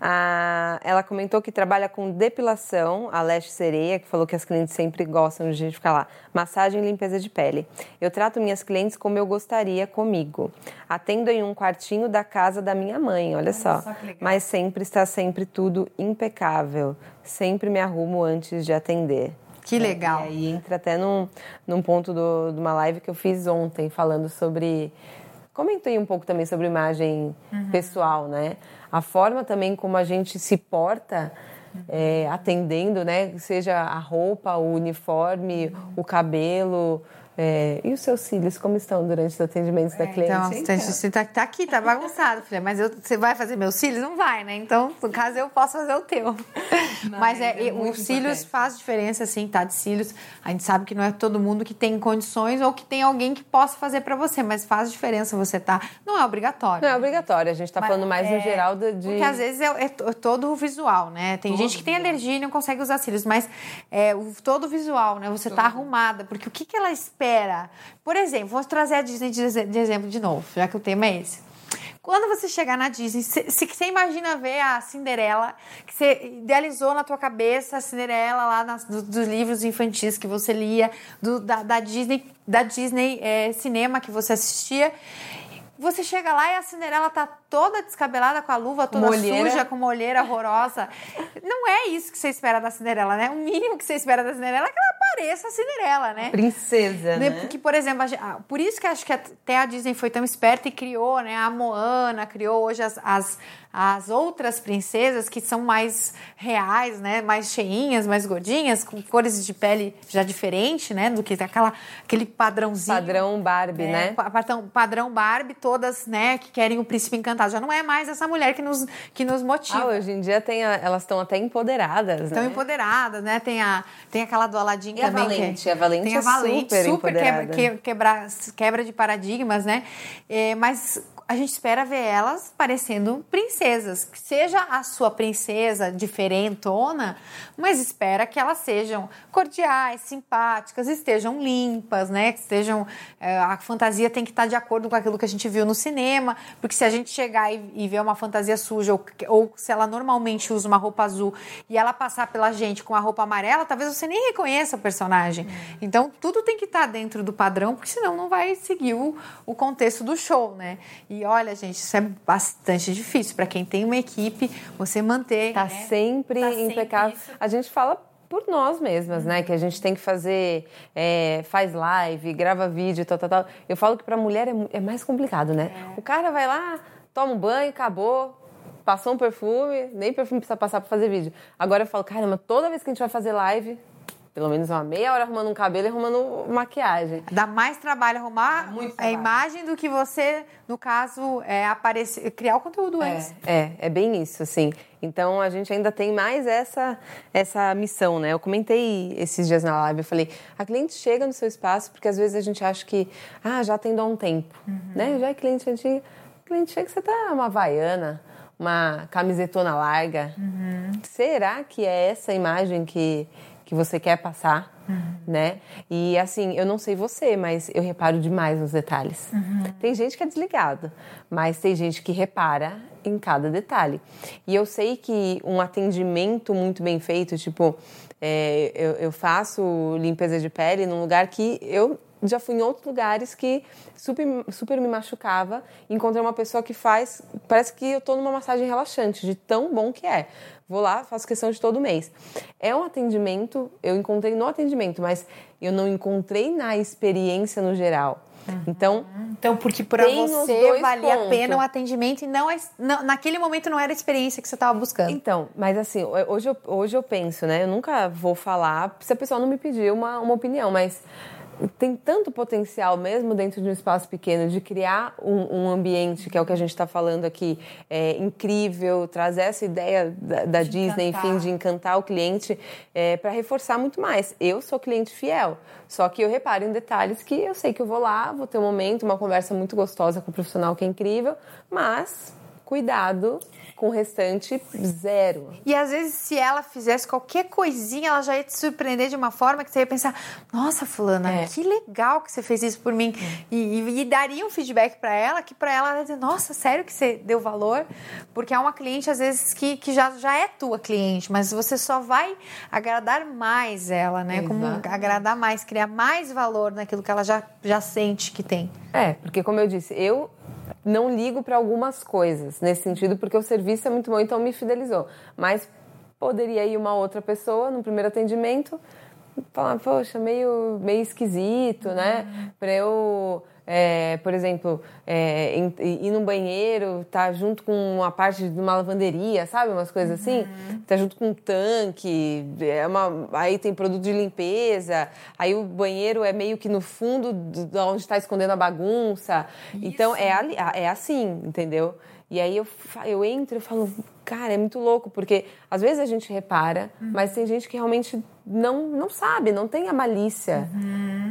Speaker 2: Ah, ela comentou que trabalha com depilação, a Leste Sereia, que falou que as clientes sempre gostam de gente ficar lá, massagem e limpeza de pele. Eu trato minhas clientes como eu gostaria comigo. Atendo em um quartinho da casa da minha mãe, olha, olha só. só Mas sempre está sempre tudo impecável. Sempre me arrumo antes de atender.
Speaker 1: Que legal.
Speaker 2: É, e aí entra até num, num ponto do, de uma live que eu fiz ontem, falando sobre. Comentei um pouco também sobre imagem uhum. pessoal, né? A forma também como a gente se porta. É, atendendo, né? Seja a roupa, o uniforme, uhum. o cabelo, é, e os seus cílios, como estão durante os atendimentos é, da cliente?
Speaker 1: Então, então. você tá, aqui, tá bagunçado, filha. Mas eu, você vai fazer meus cílios? Não vai, né? Então, no caso, eu posso fazer o teu. Não, mas é, é os cílios faz diferença, assim, tá? De cílios. A gente sabe que não é todo mundo que tem condições ou que tem alguém que possa fazer para você, mas faz diferença você tá. Não é obrigatório.
Speaker 2: Não é obrigatório, a gente tá mas, falando mais no é, geral de.
Speaker 1: Porque às vezes é, é, é todo o visual, né? Tem todo gente que tem alergia e não consegue usar cílios, mas é o, todo o visual, né? Você tá todo. tá arrumada, porque o que, que ela espera? Espera. Por exemplo, vou trazer a Disney de exemplo de novo, já que o tema é esse. Quando você chegar na Disney, se, você imagina ver a Cinderela, que você idealizou na tua cabeça a Cinderela lá nas, do, dos livros infantis que você lia, do, da, da, Disney, da Disney é, cinema que você assistia, você chega lá e a Cinderela tá toda descabelada com a luva toda molheira. suja, com uma olheira horrorosa. Não é isso que você espera da Cinderela, né? O mínimo que você espera da Cinderela é que ela pareça a Cinderela, né?
Speaker 2: Princesa, né?
Speaker 1: Porque, por exemplo, a, por isso que acho que até a Disney foi tão esperta e criou, né? A Moana, criou hoje as, as, as outras princesas que são mais reais, né? Mais cheinhas, mais gordinhas, com cores de pele já diferente, né? Do que aquela, aquele padrãozinho.
Speaker 2: Padrão Barbie,
Speaker 1: é,
Speaker 2: né?
Speaker 1: Padrão, padrão Barbie, todas, né? Que querem o príncipe encantado. Já não é mais essa mulher que nos, que nos motiva.
Speaker 2: Ah, hoje em dia tem a, elas estão até empoderadas,
Speaker 1: Estão
Speaker 2: né?
Speaker 1: empoderadas, né? Tem, a, tem aquela do Aladdin
Speaker 2: E a
Speaker 1: também.
Speaker 2: Valente?
Speaker 1: Que,
Speaker 2: A Valente
Speaker 1: tem a
Speaker 2: é
Speaker 1: Valente,
Speaker 2: super
Speaker 1: super, quebra, que- quebra, quebra de paradigmas, né? É, mas a gente espera ver elas parecendo princesas. Que seja a sua princesa diferentona, mas espera que elas sejam cordiais, simpáticas, estejam limpas, né? Que estejam. é, a fantasia tem que estar de acordo com aquilo que a gente viu no cinema, porque se a gente chegar e, e ver uma fantasia suja, ou, ou se ela normalmente usa uma roupa azul e ela passar pela gente com a roupa amarela, talvez você nem reconheça o personagem. Então, tudo tem que estar dentro do padrão, porque senão não vai seguir o, o contexto do show, né? E olha, gente, isso é bastante difícil para quem tem uma equipe, você manter.
Speaker 2: Tá
Speaker 1: né?
Speaker 2: sempre
Speaker 1: Tá sempre
Speaker 2: impecável.
Speaker 1: isso.
Speaker 2: A gente fala por nós mesmas, né? Que a gente tem que fazer, é, faz live, grava vídeo, tal, tal, tal. Eu falo que pra mulher é, é mais complicado, né? O cara vai lá, toma um banho, acabou, passou um perfume, nem perfume precisa passar pra fazer vídeo. Agora eu falo, caramba, toda vez que a gente vai fazer live, pelo menos uma meia hora arrumando um cabelo e arrumando maquiagem.
Speaker 1: Dá mais trabalho arrumar
Speaker 2: muito
Speaker 1: a
Speaker 2: trabalho.
Speaker 1: imagem do que você, no caso, é, aparecer, criar o conteúdo antes.
Speaker 2: É, é bem isso, assim. Então a gente ainda tem mais essa essa missão, né? Eu comentei esses dias na live, eu falei, a cliente chega no seu espaço porque às vezes a gente acha que, ah, já atendo há um tempo, né? Já é cliente antiga, cliente chega, você tá uma havaiana, uma camisetona larga. Será que é essa imagem que que você quer passar, né? E assim, eu não sei você, mas eu reparo demais nos detalhes. Tem gente que é desligado, mas tem gente que repara em cada detalhe. E eu sei que um atendimento muito bem feito, tipo, é, eu, eu faço limpeza de pele num lugar que eu já fui em outros lugares que super, super me machucava. Encontrei uma pessoa que faz. Parece que eu tô numa massagem relaxante, de tão bom que é. Vou lá, faço questão de todo mês. É um atendimento, eu encontrei no atendimento, mas eu não encontrei na experiência no geral. Então,
Speaker 1: Então, porque para você valia a
Speaker 2: pontos.
Speaker 1: pena o atendimento e não, a- não- naquele momento não era a experiência que você estava buscando.
Speaker 2: Então, mas assim, hoje eu, hoje eu penso, né? Eu nunca vou falar se a pessoa não me pedir uma, uma opinião, mas tem tanto potencial mesmo dentro de um espaço pequeno de criar um, um ambiente, que é o que a gente está falando aqui, é, incrível, trazer essa ideia da, da Disney,
Speaker 1: encantar.
Speaker 2: enfim, de encantar o cliente, para reforçar muito mais. Eu sou cliente fiel, só que eu reparo em detalhes que eu sei que eu vou lá, vou ter um momento, uma conversa muito gostosa com o profissional que é incrível, mas cuidado com o restante zero.
Speaker 1: E às vezes, se ela fizesse qualquer coisinha, ela já ia te surpreender de uma forma que você ia pensar: nossa, Fulana,
Speaker 2: É.
Speaker 1: que legal que você fez isso por mim. E, e- e daria um feedback pra ela, que pra ela ela ia dizer: nossa, sério que você deu valor? Porque é uma cliente, às vezes, que, que já, já é tua cliente, mas você só vai agradar mais ela, né? Como
Speaker 2: Exato.
Speaker 1: agradar mais, criar mais valor naquilo que ela já, já sente que tem.
Speaker 2: É, porque como eu disse, eu não ligo para algumas coisas nesse sentido, porque o serviço é muito bom, então me fidelizou. Mas poderia ir uma outra pessoa no primeiro atendimento falar, poxa, meio, meio esquisito, né? Para eu, é, por exemplo, é, em- ir num banheiro, tá junto com uma parte de uma lavanderia, sabe? Umas coisas assim. Tá junto com um tanque, é uma, aí tem produto de limpeza, aí o banheiro é meio que no fundo de de onde está escondendo a bagunça. Então é, ali- é assim, entendeu? E aí eu, eu entro e falo, cara, é muito louco, porque às vezes a gente repara, mas tem gente que realmente não, não sabe, não tem a malícia.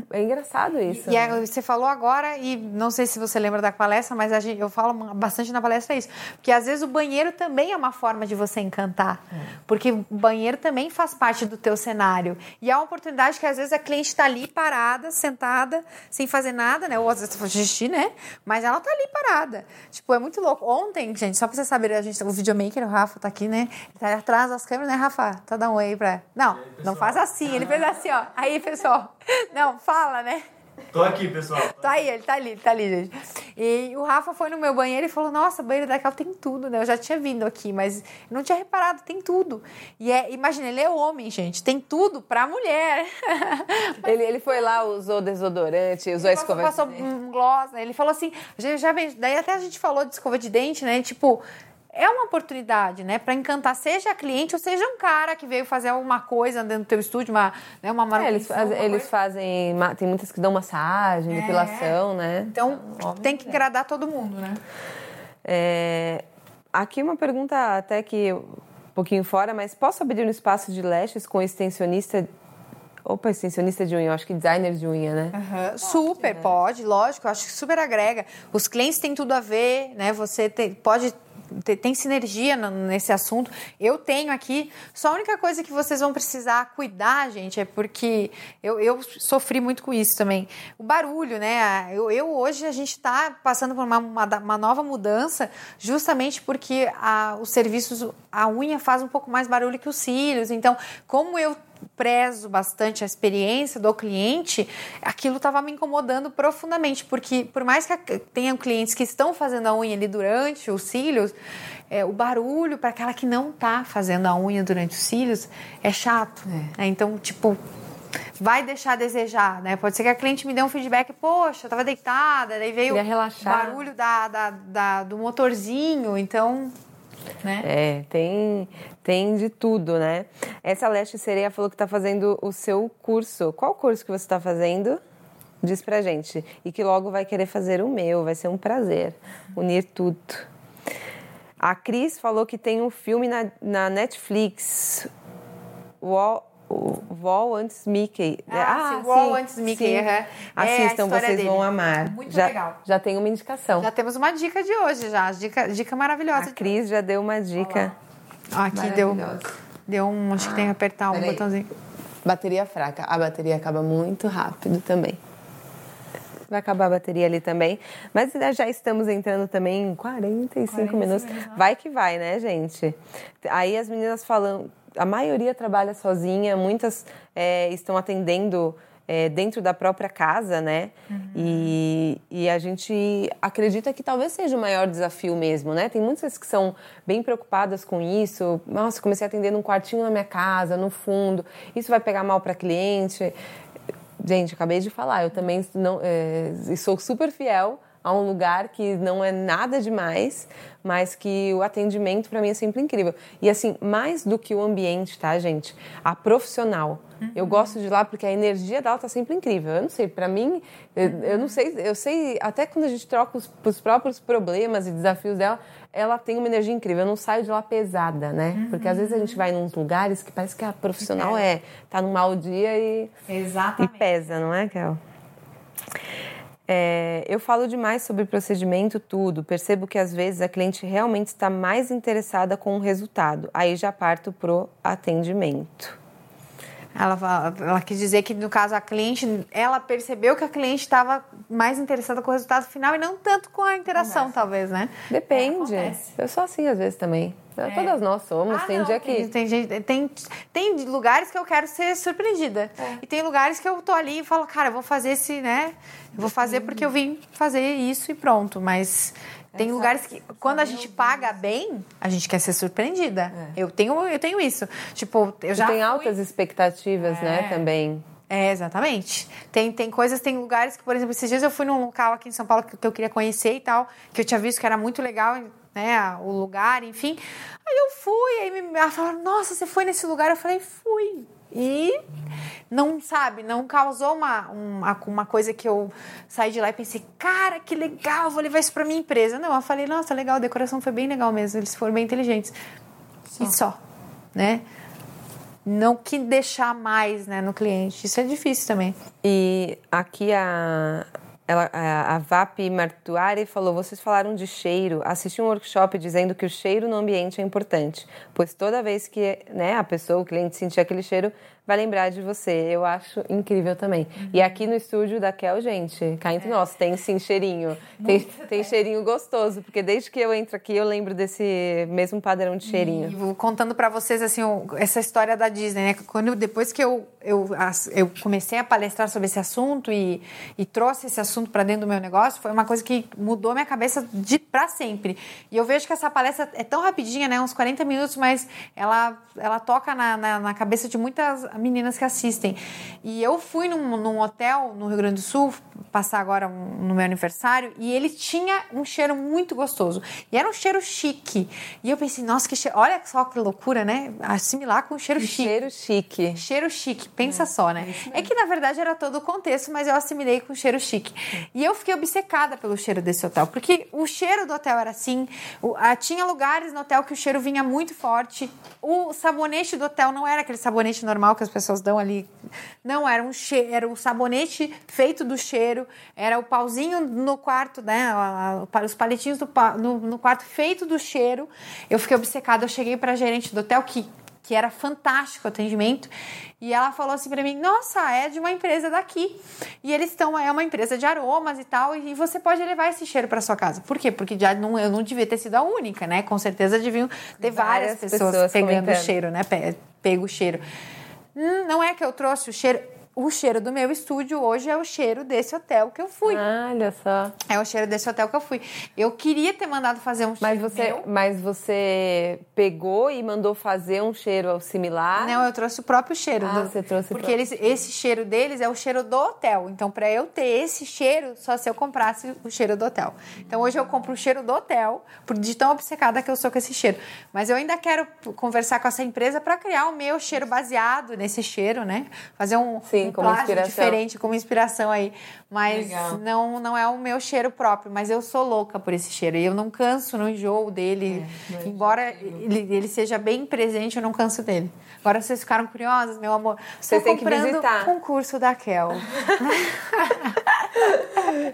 Speaker 2: É engraçado isso.
Speaker 1: E aí, você falou agora, e não sei se você lembra da palestra, mas a gente, eu falo bastante na palestra isso. Porque às vezes o banheiro também é uma forma de você encantar. Porque o banheiro também faz parte do teu cenário. E é uma oportunidade que às vezes a cliente está ali parada, sentada, sem fazer nada, né? Ou às vezes faz xixi, né? Mas ela tá ali parada. Tipo, é muito louco. Ontem, gente, só pra vocês saberem, a gente, o videomaker, o Rafa, tá aqui, né? Ele tá atrás das câmeras, né, Rafa? Tá dando um oi pra. Não, não faz assim. Ele fez assim, ó. Aí, pessoal. Não, fala, né?
Speaker 3: Tô aqui, pessoal.
Speaker 1: Tá aí, ele tá ali, ele tá ali, gente. E o Rafa foi no meu banheiro e falou: Nossa, banheiro da Cal tem tudo, né? Eu já tinha vindo aqui, mas não tinha reparado, tem tudo. E é, imagina, ele é homem, gente, tem tudo pra mulher.
Speaker 2: ele, ele foi lá, usou desodorante, usou a escova
Speaker 1: passou, de dente. Passou um gloss, né? Ele falou assim: já, já vem. Daí até a gente falou de escova de dente, né? Tipo é uma oportunidade, né, para encantar seja a cliente ou seja um cara que veio fazer alguma coisa dentro do teu estúdio, uma, né, uma
Speaker 2: manutenção. É, eles, faz, eles fazem, tem muitas que dão massagem, é. depilação, né?
Speaker 1: Então, então tem que agradar todo mundo, né?
Speaker 2: É, aqui uma pergunta até que um pouquinho fora, mas posso abrir um espaço de lashes com extensionista Opa, extensionista de unha, eu acho que designer de unha, né?
Speaker 1: Uhum. super, né? pode, lógico, acho que super agrega. Os clientes têm tudo a ver, né? Você te, pode tem sinergia nesse assunto. Eu tenho aqui. Só a única coisa que vocês vão precisar cuidar, gente, é porque eu, eu sofri muito com isso também. O barulho, né? Eu, eu hoje a gente está passando por uma, uma, uma, nova mudança, justamente porque a, os serviços, a unha faz um pouco mais barulho que os cílios. Então, como eu prezo bastante a experiência do cliente, aquilo estava me incomodando profundamente, porque por mais que tenham clientes que estão fazendo a unha ali durante os cílios, é, o barulho para aquela que não está fazendo a unha durante os cílios é chato. É. É, então, tipo, vai deixar a desejar, né? Pode ser que a cliente me dê um feedback, poxa, eu tava deitada, daí veio o barulho da, da, da, do motorzinho, então né?
Speaker 2: É, tem, tem de tudo, né? Essa Leste Sereia falou que está fazendo o seu curso. Qual curso que você está fazendo? Diz pra gente. E que logo vai querer fazer o meu, vai ser um prazer unir tudo. A Cris falou que tem um filme na, na Netflix. Wall antes Mickey.
Speaker 1: Ah, ah sim, Wall antes Mickey. Uhum.
Speaker 2: Assistam, é vocês dele. vão amar.
Speaker 1: Muito
Speaker 2: já,
Speaker 1: legal.
Speaker 2: Já tem uma indicação.
Speaker 1: Já temos uma dica de hoje, já. Dica, dica maravilhosa.
Speaker 2: A Cris já deu uma dica.
Speaker 1: Olá. Aqui deu, deu um. Acho que tem que apertar um botãozinho.
Speaker 2: Bateria fraca. A bateria acaba muito rápido também. Vai acabar a bateria ali também. Mas já estamos entrando também em 45 40 minutos. minutos. Vai que vai, né, gente? Aí as meninas falam a maioria trabalha sozinha, muitas é, estão atendendo é, dentro da própria casa, né? Uhum. E, e a gente acredita que talvez seja o maior desafio mesmo, né? Tem muitas que são bem preocupadas com isso. Nossa, comecei a atender num quartinho na minha casa, no fundo. Isso vai pegar mal para cliente. Gente, acabei de falar, eu também não, é, sou super fiel a um lugar que não é nada demais, mas que o atendimento para mim é sempre incrível. E assim, mais do que o ambiente, tá, gente? A profissional. Uhum. Eu gosto de lá porque a energia dela tá sempre incrível. Eu não sei, para mim, eu, eu, não sei, eu sei, até quando a gente troca os, os, próprios problemas e desafios dela, ela tem uma energia incrível. Eu não saio de lá pesada, né? Uhum. Porque às vezes a gente vai em uns lugares que parece que a profissional é, tá num mau dia e, e pesa, não é, Kel? É, eu falo demais sobre procedimento, tudo. Percebo que às vezes a cliente realmente está mais interessada com o resultado. Aí já parto pro atendimento.
Speaker 1: Ela, ela quis dizer que, no caso, a cliente, ela percebeu que a cliente estava mais interessada com o resultado final e não tanto com a interação, Conversa. talvez, né?
Speaker 2: Depende. É, eu sou assim às vezes também. É. Todas nós somos, ah, tem não, dia que.
Speaker 1: Tem, tem, tem, tem lugares que eu quero ser surpreendida. É. E tem lugares que eu tô ali e falo, cara, eu vou fazer esse, né? Eu vou fazer porque eu vim fazer isso e pronto. Mas tem Essa, lugares que, quando a gente paga bem, a gente quer ser surpreendida. É. Eu, tenho, eu tenho isso. Tipo, eu já.
Speaker 2: Tem fui... altas expectativas, né, é. também.
Speaker 1: É, exatamente. Tem, tem coisas, tem lugares que, por exemplo, esses dias eu fui num local aqui em São Paulo que, que eu queria conhecer e tal, que eu tinha visto que era muito legal né, o lugar, enfim. Aí eu fui, aí me, ela falou, nossa, você foi nesse lugar? Eu falei, fui. E não, sabe, não causou uma, uma, uma coisa que eu saí de lá e pensei, cara, que legal, vou levar isso pra minha empresa. Não, eu falei, nossa, legal, a decoração foi bem legal mesmo, eles foram bem inteligentes. Só. E só, né? Não que deixar mais né, no cliente, isso é difícil também.
Speaker 2: E aqui a, ela, a, VAP Martuari falou: vocês falaram de cheiro. Assisti um workshop dizendo que o cheiro no ambiente é importante, pois toda vez que né, a pessoa, o cliente sentir aquele cheiro, vai lembrar de você. Eu acho incrível também. Uhum. E aqui no estúdio da Kel, gente, cá entre é. nós, tem sim cheirinho. Tem, tem, cheirinho gostoso, porque desde que eu entro aqui eu lembro desse mesmo padrão de cheirinho.
Speaker 1: E contando para vocês assim, essa história da Disney, né? Quando depois que eu, eu, eu comecei a palestrar sobre esse assunto e, e trouxe esse assunto para dentro do meu negócio, foi uma coisa que mudou minha cabeça de para sempre. E eu vejo que essa palestra é tão rapidinha, né? Uns 40 minutos, mas ela, ela toca na, na, na cabeça de muitas meninas que assistem. E eu fui num, num hotel no Rio Grande do Sul, passar agora um, no meu aniversário, e ele tinha um cheiro muito gostoso. E era um cheiro chique. E eu pensei, nossa, que cheiro. Olha só que loucura, né? Assimilar com um cheiro chique.
Speaker 2: Cheiro chique.
Speaker 1: Cheiro chique, pensa é, só, né? É, é, que na verdade era todo o contexto, mas eu assimilei com cheiro chique. E eu fiquei obcecada pelo cheiro desse hotel, porque o cheiro do hotel era assim. O, a, tinha lugares no hotel que o cheiro vinha muito forte. O sabonete do hotel não era aquele sabonete normal que as pessoas dão ali. Não, era um, cheiro, era um sabonete feito do cheiro. Era o pauzinho no quarto, né? Os palitinhos do, no, no quarto feito do cheiro. Eu fiquei obcecada. Eu cheguei para a gerente do hotel que que era fantástico o atendimento. E ela falou assim para mim: Nossa, é de uma empresa daqui. E eles estão, é uma empresa de aromas e tal. E você pode levar esse cheiro para sua casa. Por quê? Porque já não, eu não devia ter sido a única, né? Com certeza deviam ter várias, várias pessoas, pessoas, pegando o cheiro, né? Pego o cheiro. Hum, não é que eu trouxe o cheiro o cheiro do meu estúdio hoje é o cheiro desse hotel que eu fui.
Speaker 2: Ah, olha só.
Speaker 1: É o cheiro desse hotel que eu fui. Eu queria ter mandado fazer um
Speaker 2: mas
Speaker 1: cheiro
Speaker 2: você,
Speaker 1: meu.
Speaker 2: Mas você pegou e mandou fazer um cheiro similar?
Speaker 1: Não, eu trouxe o próprio cheiro.
Speaker 2: Ah,
Speaker 1: do,
Speaker 2: você trouxe
Speaker 1: Porque eles, esse cheiro deles é o cheiro do hotel. Então, para eu ter esse cheiro, só se eu comprasse o cheiro do hotel. Então, hoje eu compro o cheiro do hotel, de tão obcecada que eu sou com esse cheiro. Mas eu ainda quero conversar com essa empresa para criar o meu cheiro baseado nesse cheiro, né? Fazer um,
Speaker 2: Sim,
Speaker 1: um
Speaker 2: como inspiração
Speaker 1: diferente como inspiração aí. Mas não, não é o meu cheiro próprio, mas eu sou louca por esse cheiro. E eu não canso, não enjoo dele. É, embora ele, ele, seja bem presente, eu não canso dele. Agora vocês ficaram curiosas, meu amor.
Speaker 2: Você tem que visitar.
Speaker 1: um curso da Kel.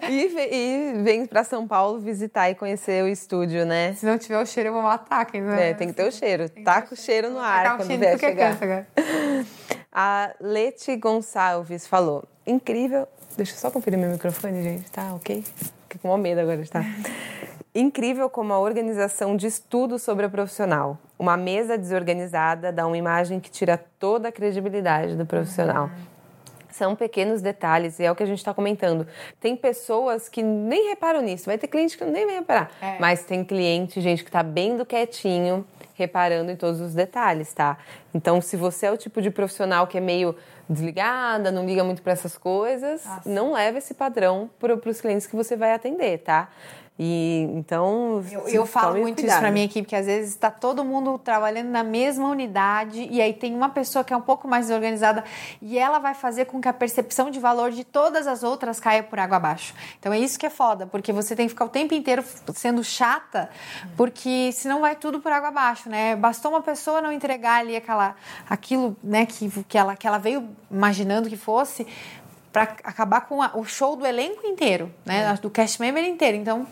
Speaker 2: e, e vem para São Paulo visitar e conhecer o estúdio, né?
Speaker 1: Se não tiver o cheiro, eu vou matar. Né?
Speaker 2: É, tem que ter o cheiro. Tá com o cheiro no ar quando vier chegar. A Leti Gonçalves falou: incrível. Deixa eu só conferir meu microfone, gente. Tá ok? Fiquei com medo agora de estar. Incrível como a organização diz tudo sobre a profissional. Uma mesa desorganizada dá uma imagem que tira toda a credibilidade do profissional. Uhum. São pequenos detalhes, e é o que a gente está comentando. Tem pessoas que nem reparam nisso, vai ter cliente que nem vai reparar. É. Mas tem cliente, gente, que está bem do quietinho, reparando em todos os detalhes, tá? Então, se você é o tipo de profissional que é meio desligada, não liga muito para essas coisas, Nossa. não leva esse padrão para os clientes que você vai atender, tá? E então.
Speaker 1: Eu, eu falo muito cuidado. isso para minha equipe, que às vezes está todo mundo trabalhando na mesma unidade e aí tem uma pessoa que é um pouco mais desorganizada e ela vai fazer com que a percepção de valor de todas as outras caia por água abaixo. Então é isso que é foda, porque você tem que ficar o tempo inteiro sendo chata, porque senão vai tudo por água abaixo, né? Bastou uma pessoa não entregar ali aquela, aquilo né, que, que, ela, que ela veio imaginando que fosse para acabar com a, o show do elenco inteiro, né? É. Do cast member inteiro. Então,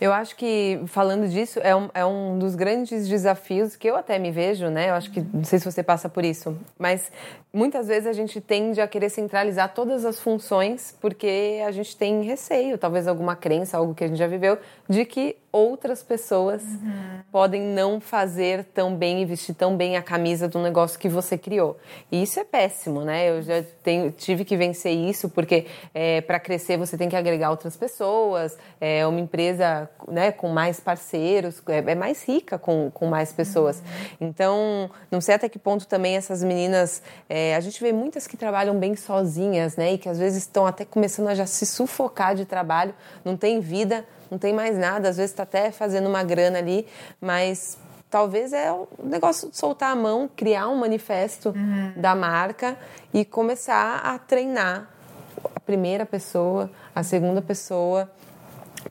Speaker 2: eu acho que, falando disso, é um, é um dos grandes desafios que eu até me vejo, né? Eu acho que, não sei se você passa por isso, mas muitas vezes a gente tende a querer centralizar todas as funções porque a gente tem receio, talvez alguma crença, algo que a gente já viveu, de que outras pessoas uhum. podem não fazer tão bem e vestir tão bem a camisa do negócio que você criou. E isso é péssimo, né? Eu já tenho, tive que vencer isso porque é, para crescer você tem que agregar outras pessoas, é uma empresa né, com mais parceiros, é, é mais rica com, com mais pessoas. Uhum. Então, não sei até que ponto também essas meninas... É, é, a gente vê muitas que trabalham bem sozinhas, né? E que às vezes estão até começando a já se sufocar de trabalho, não tem vida, não tem mais nada, às vezes está até fazendo uma grana ali, mas talvez é o negócio de soltar a mão, criar um manifesto uhum. da marca e começar a treinar a primeira pessoa, a segunda pessoa,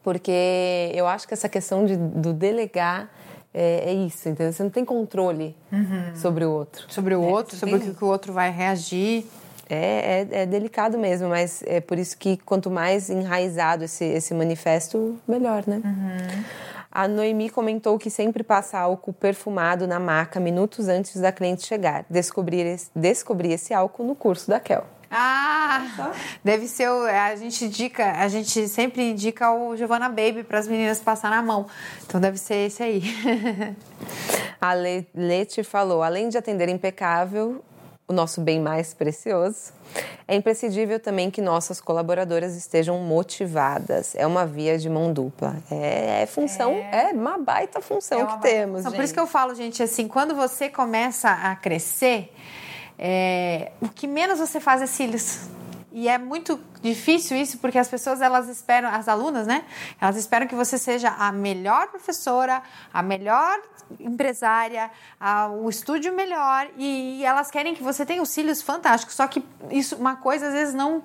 Speaker 2: porque eu acho que essa questão de, do delegar é, é, isso, entendeu? Você não tem controle uhum. sobre o outro.
Speaker 1: Sobre o
Speaker 2: é,
Speaker 1: outro, sobre tem... o que o outro vai reagir.
Speaker 2: É, é, é, delicado mesmo, mas é por isso que quanto mais enraizado esse, esse manifesto, melhor, né? Uhum. A Noemi comentou que sempre passa álcool perfumado na maca minutos antes da cliente chegar. Descobrir esse, descobri esse álcool no curso da Kel.
Speaker 1: Ah, deve ser o, a gente indica, a gente sempre indica o Giovanna Baby para as meninas passar na mão. Então deve ser esse aí.
Speaker 2: a Lete falou, além de atender impecável, o nosso bem mais precioso, é imprescindível também que nossas colaboradoras estejam motivadas. É uma via de mão dupla. É, é função, é, é, uma baita função é uma que temos. Então,
Speaker 1: por isso que eu falo, gente, assim, quando você começa a crescer, é, o que menos você faz é cílios. E é muito difícil isso porque as pessoas elas esperam, as alunas, né? Elas esperam que você seja a melhor professora, a melhor empresária, a, o estúdio melhor e, e elas querem que você tenha os cílios fantásticos. Só que isso, uma coisa às vezes não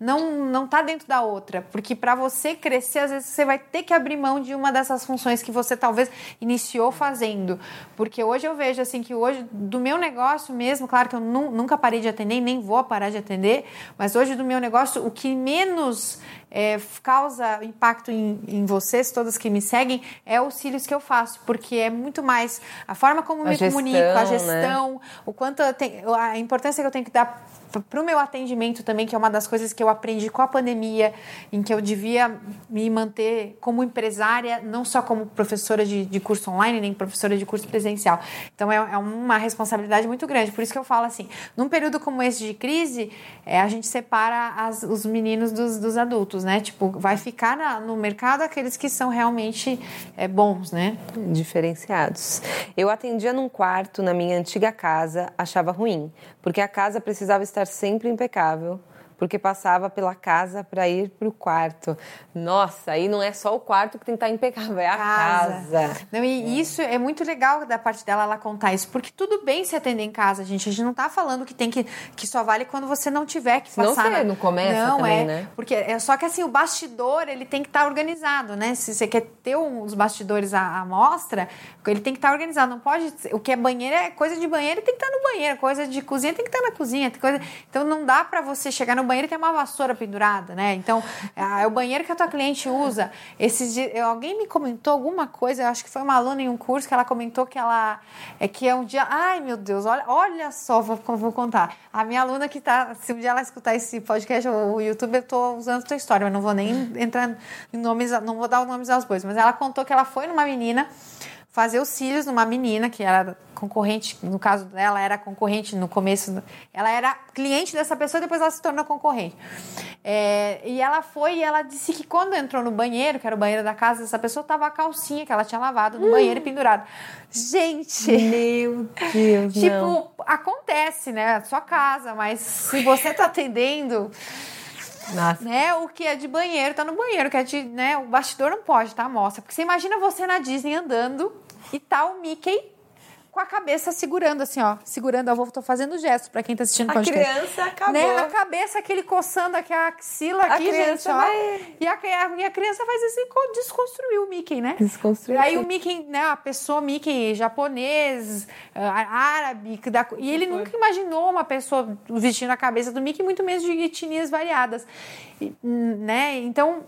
Speaker 1: não não tá dentro da outra, porque para você crescer, às vezes você vai ter que abrir mão de uma dessas funções que você talvez iniciou fazendo. Porque hoje eu vejo assim que hoje do meu negócio mesmo, claro que eu nu, nunca parei de atender, nem vou parar de atender, mas hoje do meu negócio o que menos é, causa impacto em, em, vocês, todas que me seguem, é os cílios que eu faço, porque é muito mais a forma como a me gestão, comunico, a gestão, né? o quanto a importância que eu tenho que dar para o meu atendimento também, que é uma das coisas que eu aprendi com a pandemia, em que eu devia me manter como empresária, não só como professora de, de curso online, nem professora de curso presencial. Então é, é, uma responsabilidade muito grande. Por isso que eu falo assim: num período como esse de crise, é, a gente separa as, os meninos dos, dos adultos né? Tipo, vai ficar na, no mercado aqueles que são realmente é, bons, né?
Speaker 2: Diferenciados. Eu atendia num quarto na minha antiga casa, achava ruim, porque a casa precisava estar sempre impecável porque passava pela casa para ir para o quarto. Nossa, aí não é só o quarto que tem que estar impecável, é a casa. casa.
Speaker 1: Não, e é. isso é muito legal da parte dela ela contar isso, porque tudo bem se atender em casa, gente. A gente não está falando que tem que que só vale quando você não tiver que passar.
Speaker 2: Não, você não começa não, também,
Speaker 1: é,
Speaker 2: né?
Speaker 1: Porque é só que assim o bastidor ele tem que estar tá organizado, né? Se você quer ter uns bastidores à, à mostra, ele tem que estar tá organizado. Não pode o que é banheiro é coisa de banheiro tem que estar tá no banheiro, coisa de cozinha tem que estar tá na cozinha, coisa. Então não dá para você chegar no banheiro tem uma vassoura pendurada, né? Então, é, é o banheiro que a tua cliente usa. Esses dias, alguém me comentou alguma coisa, eu acho que foi uma aluna em um curso que ela comentou que ela é que é um dia, ai meu Deus, olha, olha só, vou, vou contar. A minha aluna que tá, se um dia ela escutar esse podcast ou o YouTube, eu tô usando a tua história, mas não vou nem entrar em nomes, não vou dar os nomes aos bois, mas ela contou que ela foi numa menina fazer os cílios numa menina que era concorrente, no caso dela era concorrente no começo, ela era cliente dessa pessoa, depois ela se tornou concorrente. É, e ela foi e ela disse que quando entrou no banheiro, que era o banheiro da casa dessa pessoa, tava a calcinha que ela tinha lavado no hum. banheiro pendurada. Gente!
Speaker 2: Meu Deus!
Speaker 1: tipo, não. acontece, né? A sua casa, mas se você tá atendendo. Nossa. Né? O que é de banheiro tá no banheiro, que é de, né? O bastidor não pode, tá? Mostra. Porque você imagina você na Disney andando e tá o Mickey com a cabeça segurando, assim, ó. Segurando, eu tô fazendo gesto pra quem tá assistindo
Speaker 2: podcast. A criança acabou.
Speaker 1: Né? A cabeça, aquele coçando aqui a axila aqui, a gente, ó. Vai... E a, criança faz assim, desconstruir o Mickey, né?
Speaker 2: Desconstruir.
Speaker 1: Aí o Mickey, né, a pessoa Mickey japonês, ah, árabe, da, e ele nunca imaginou uma pessoa vestindo a cabeça do Mickey, muito menos de etnias variadas, né? Então,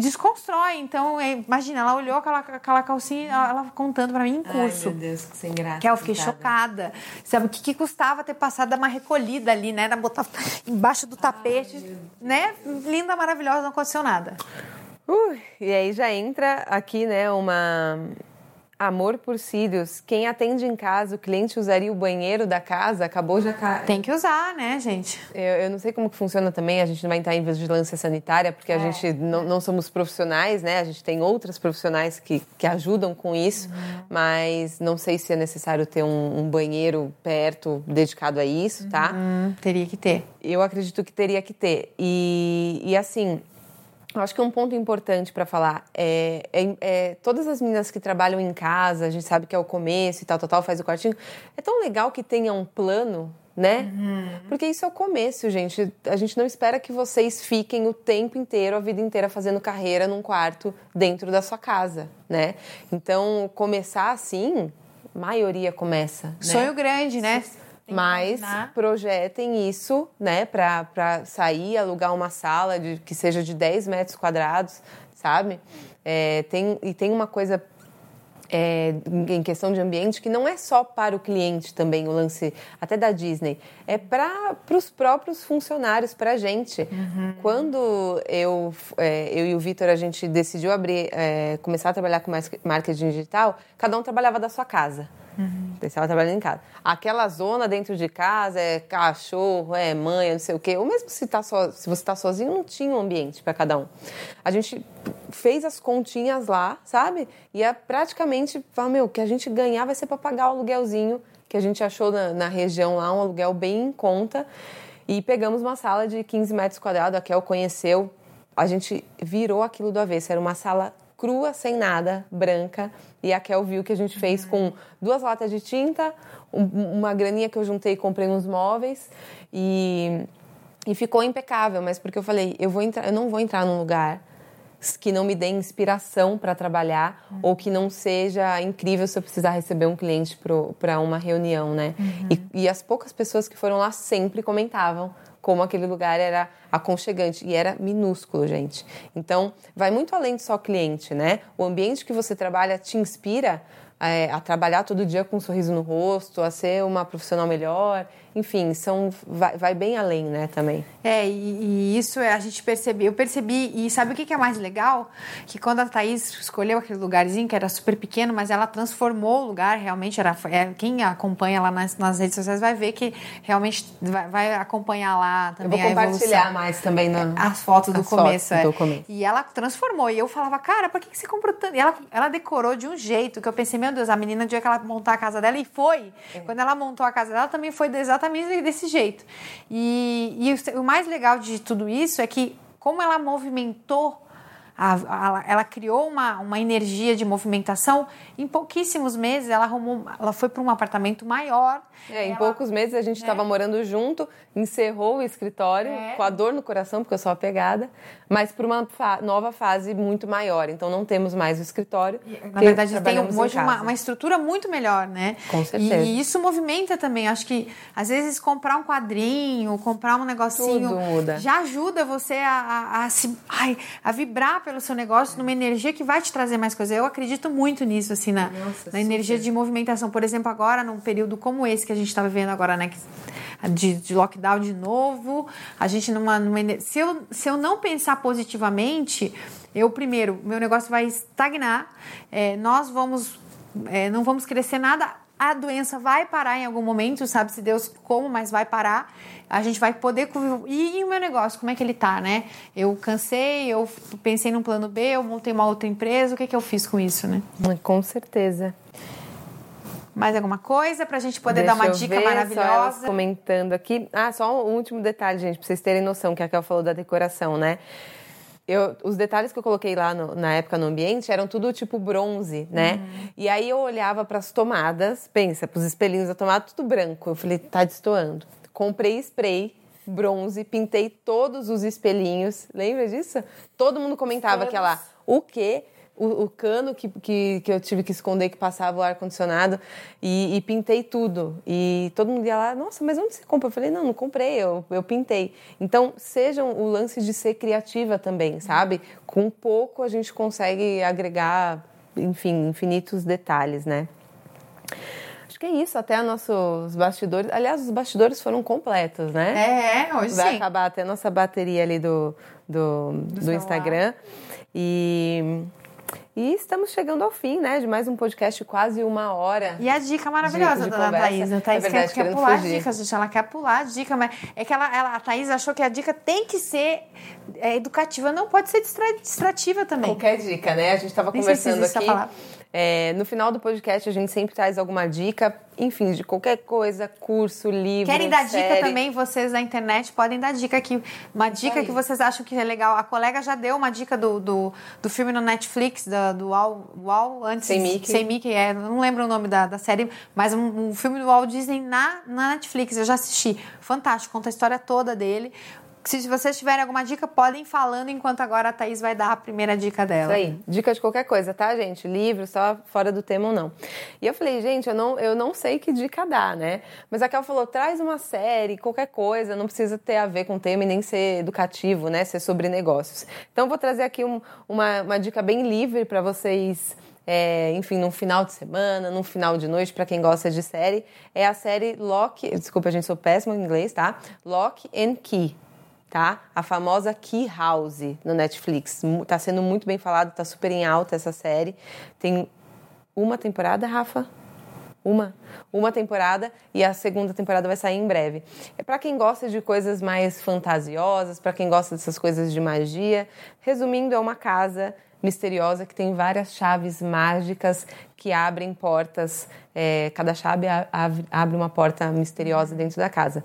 Speaker 1: desconstrói. Então, é, imagina, ela olhou aquela, aquela calcinha, ela, ela contando para mim em curso.
Speaker 2: Ai, meu Deus, que sem graça.
Speaker 1: Que eu fiquei chocada. Sabe o que, que custava ter passado uma recolhida ali, né? Botar embaixo do tapete, Ai, né? Linda, maravilhosa, não aconteceu nada.
Speaker 2: Uh, e aí já entra aqui, né, uma Amor por cílios. Quem atende em casa, o cliente usaria o banheiro da casa, acabou já.
Speaker 1: Tem que usar, né, gente?
Speaker 2: Eu, eu não sei como que funciona também, a gente não vai entrar em vigilância sanitária, porque é. a gente não, não, somos profissionais, né? A gente tem outras profissionais que, que ajudam com isso, uhum. mas não sei se é necessário ter um, um banheiro perto dedicado a isso, tá?
Speaker 1: Uhum. Teria que ter.
Speaker 2: Eu acredito que teria que ter. E, e assim, eu acho que um ponto importante para falar é, é, é, todas as meninas que trabalham em casa, a gente sabe que é o começo e tal, tal, tal, faz o quartinho. É tão legal que tenha um plano, né? Uhum. Porque isso é o começo, gente. A gente não espera que vocês fiquem o tempo inteiro, a vida inteira, fazendo carreira num quarto dentro da sua casa, né? Então, começar assim, maioria começa. Né?
Speaker 1: Sonho grande, né?
Speaker 2: Mas projetem isso, né, para sair, alugar uma sala de, que seja de 10 metros quadrados, sabe? É, tem, e tem uma coisa é, em questão de ambiente que não é só para o cliente também o lance até da Disney é para os próprios funcionários para a gente uhum. quando eu é, eu e o Vitor a gente decidiu abrir é, começar a trabalhar com marketing digital cada um trabalhava da sua casa Uhum. Estava trabalhando em casa. Aquela zona dentro de casa é cachorro, é mãe, não sei o quê. Ou mesmo se, tá so, se você está sozinho, não tinha um ambiente para cada um. A gente fez as continhas lá, sabe? E é praticamente, fala, meu, o que a gente ganhar vai ser para pagar o aluguelzinho que a gente achou na, na região lá, um aluguel bem em conta. E pegamos uma sala de 15 metros quadrados, a Kel conheceu. A gente virou aquilo do avesso. Era uma sala crua, sem nada, branca. E a Kel viu que a gente fez com duas latas de tinta, uma graninha que eu juntei e comprei uns móveis. E, e ficou impecável, mas porque eu falei, eu, vou entrar, eu não vou entrar num lugar que não me dê inspiração para trabalhar uhum. ou que não seja incrível se eu precisar receber um cliente para uma reunião, né? Uhum. E, e, as poucas pessoas que foram lá sempre comentavam como aquele lugar era aconchegante e era minúsculo, gente. Então, vai muito além de só cliente, né? O ambiente que você trabalha te inspira é, a trabalhar todo dia com um sorriso no rosto, a ser uma profissional melhor enfim, são, vai, vai, bem além, né, também.
Speaker 1: É, e, e, isso é, a gente percebeu, eu percebi, e sabe o que, que é mais legal? Que quando a Thaís escolheu aquele lugarzinho, que era super pequeno, mas ela transformou o lugar, realmente, era, é, quem acompanha lá nas, nas, redes sociais vai ver que realmente vai, vai acompanhar lá também
Speaker 2: eu vou compartilhar mais também na,
Speaker 1: as fotos do
Speaker 2: as
Speaker 1: começo.
Speaker 2: Fotos
Speaker 1: é.
Speaker 2: do começo.
Speaker 1: E ela transformou, e eu falava, cara, por que, que você comprou tanto? E ela, ela decorou de um jeito que eu pensei, meu Deus, a menina, dia que ela montar a casa dela, e foi. É. Quando ela montou a casa dela, também foi exatamente exatamente desse jeito. E, e o, o mais legal de tudo isso é que, como ela movimentou a, a, ela criou uma, uma energia de movimentação. Em pouquíssimos meses, ela arrumou, ela foi para um apartamento maior.
Speaker 2: É, em
Speaker 1: ela,
Speaker 2: poucos meses a gente estava é. morando junto, encerrou o escritório é. com a dor no coração, porque eu sou apegada, mas para uma fa nova fase muito maior. Então não temos mais o escritório.
Speaker 1: Na verdade, tem hoje uma, uma, estrutura muito melhor, né?
Speaker 2: Com certeza.
Speaker 1: E, e, isso movimenta também. Acho que às vezes comprar um quadrinho, comprar um negocinho já ajuda você a, a, a, se, ai, a vibrar pelo seu negócio numa energia que vai te trazer mais coisas. Eu acredito muito nisso, assim, na, Nossa, na energia de movimentação. Por exemplo, agora, num período como esse que a gente está vivendo agora, né? De, de, lockdown de novo, a gente numa, numa. se, eu, se eu não pensar positivamente, eu primeiro, meu negócio vai estagnar, é, nós vamos. É, não vamos crescer nada a doença vai parar em algum momento, sabe se Deus como, mas vai parar. A gente vai poder e, e o meu negócio, como é que ele tá, né? Eu cansei, eu pensei num plano B, eu montei uma outra empresa, o que é que eu fiz com isso, né?
Speaker 2: Com certeza.
Speaker 1: Mais alguma coisa para a gente poder Deixa dar uma dica ver, maravilhosa?
Speaker 2: Comentando aqui. Ah, só um último detalhe, gente, para vocês terem noção que a Kel falou da decoração, né? Eu, os detalhes que eu coloquei lá no, na época no ambiente eram tudo tipo bronze, né? Uhum. E aí eu olhava para as tomadas, pensa, para os espelhinhos da tomada, tudo branco. Eu falei, tá destoando. Comprei spray bronze, pintei todos os espelhinhos. Lembra disso? Todo mundo comentava que lá, o quê? O, o cano que, que, que, eu tive que esconder que passava o ar-condicionado e, e, pintei tudo. E todo mundo ia lá, nossa, mas onde você compra? Eu falei, não, não comprei, eu, eu pintei. Então, sejam o lance de ser criativa também, sabe? Com pouco a gente consegue agregar, enfim, infinitos detalhes, né? Acho que é isso, até nossos bastidores. Aliás, os bastidores foram completos,
Speaker 1: né? É, hoje
Speaker 2: Vai
Speaker 1: sim.
Speaker 2: acabar até a nossa bateria ali do, do, do, do Instagram. E e estamos chegando ao fim, né, de mais um podcast quase uma hora.
Speaker 1: E a dica maravilhosa de, de da Thaís. A Thaís é verdade, quer, quer pular fugir. dicas, gente. Ela quer pular a dica, mas é que ela, ela, a Thaís achou que a dica tem que ser é, educativa, não pode ser distrativa também.
Speaker 2: Qualquer dica, né? A gente estava conversando aqui. É, no final do podcast a gente sempre traz alguma dica, enfim, de qualquer coisa, curso, livro.
Speaker 1: Querem dar
Speaker 2: série.
Speaker 1: dica também, vocês da internet podem dar dica aqui. Uma dica que vocês acham que é legal. A colega já deu uma dica do, do, do filme no Netflix, do, do Wall, Wall antes.
Speaker 2: Sem Mickey.
Speaker 1: Sem Mickey, é. Não lembro o nome da, da série, mas um, um filme do Walt Disney na, na Netflix. Eu já assisti. Fantástico, conta a história toda dele. Se vocês tiverem alguma dica, podem falando enquanto agora a Thaís vai dar a primeira dica dela.
Speaker 2: Isso aí. Dica de qualquer coisa, tá, gente? Livro, só fora do tema ou não. E eu falei, gente, eu não, eu não sei que dica dar, né? Mas a Kel falou, traz uma série, qualquer coisa, não precisa ter a ver com o tema e nem ser educativo, né? Ser sobre negócios. Então, vou trazer aqui um, uma, uma dica bem livre para vocês é, enfim, num final de semana, num final de noite, para quem gosta de série, é a série Lock. Desculpa, gente, sou péssima em inglês, tá? Lock and Key. Tá? A famosa Key House no Netflix. Tá sendo muito bem falado, tá super em alta essa série. Tem uma temporada, Rafa? Uma? Uma temporada e a segunda temporada vai sair em breve. É para quem gosta de coisas mais fantasiosas, para quem gosta dessas coisas de magia. Resumindo, é uma casa misteriosa que tem várias chaves mágicas que abrem portas. É, cada chave abre uma porta misteriosa dentro da casa.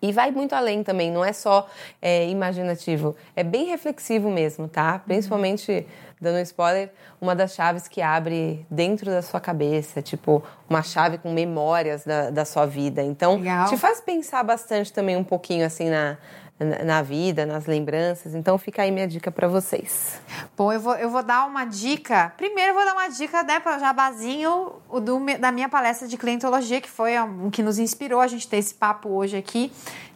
Speaker 2: E vai muito além também, não é só é, imaginativo, é bem reflexivo mesmo, tá? Principalmente, dando um spoiler, uma das chaves que abre dentro da sua cabeça, tipo, uma chave com memórias da, da sua vida. Então, Legal. te faz pensar bastante também um pouquinho assim na, na vida, nas lembranças. Então fica aí minha dica para vocês.
Speaker 1: Bom, eu vou, eu vou dar uma dica. Primeiro eu vou dar uma dica, né, para jabazinho o do, da minha palestra de clientologia, que foi o que nos inspirou a gente ter esse papo hoje aqui,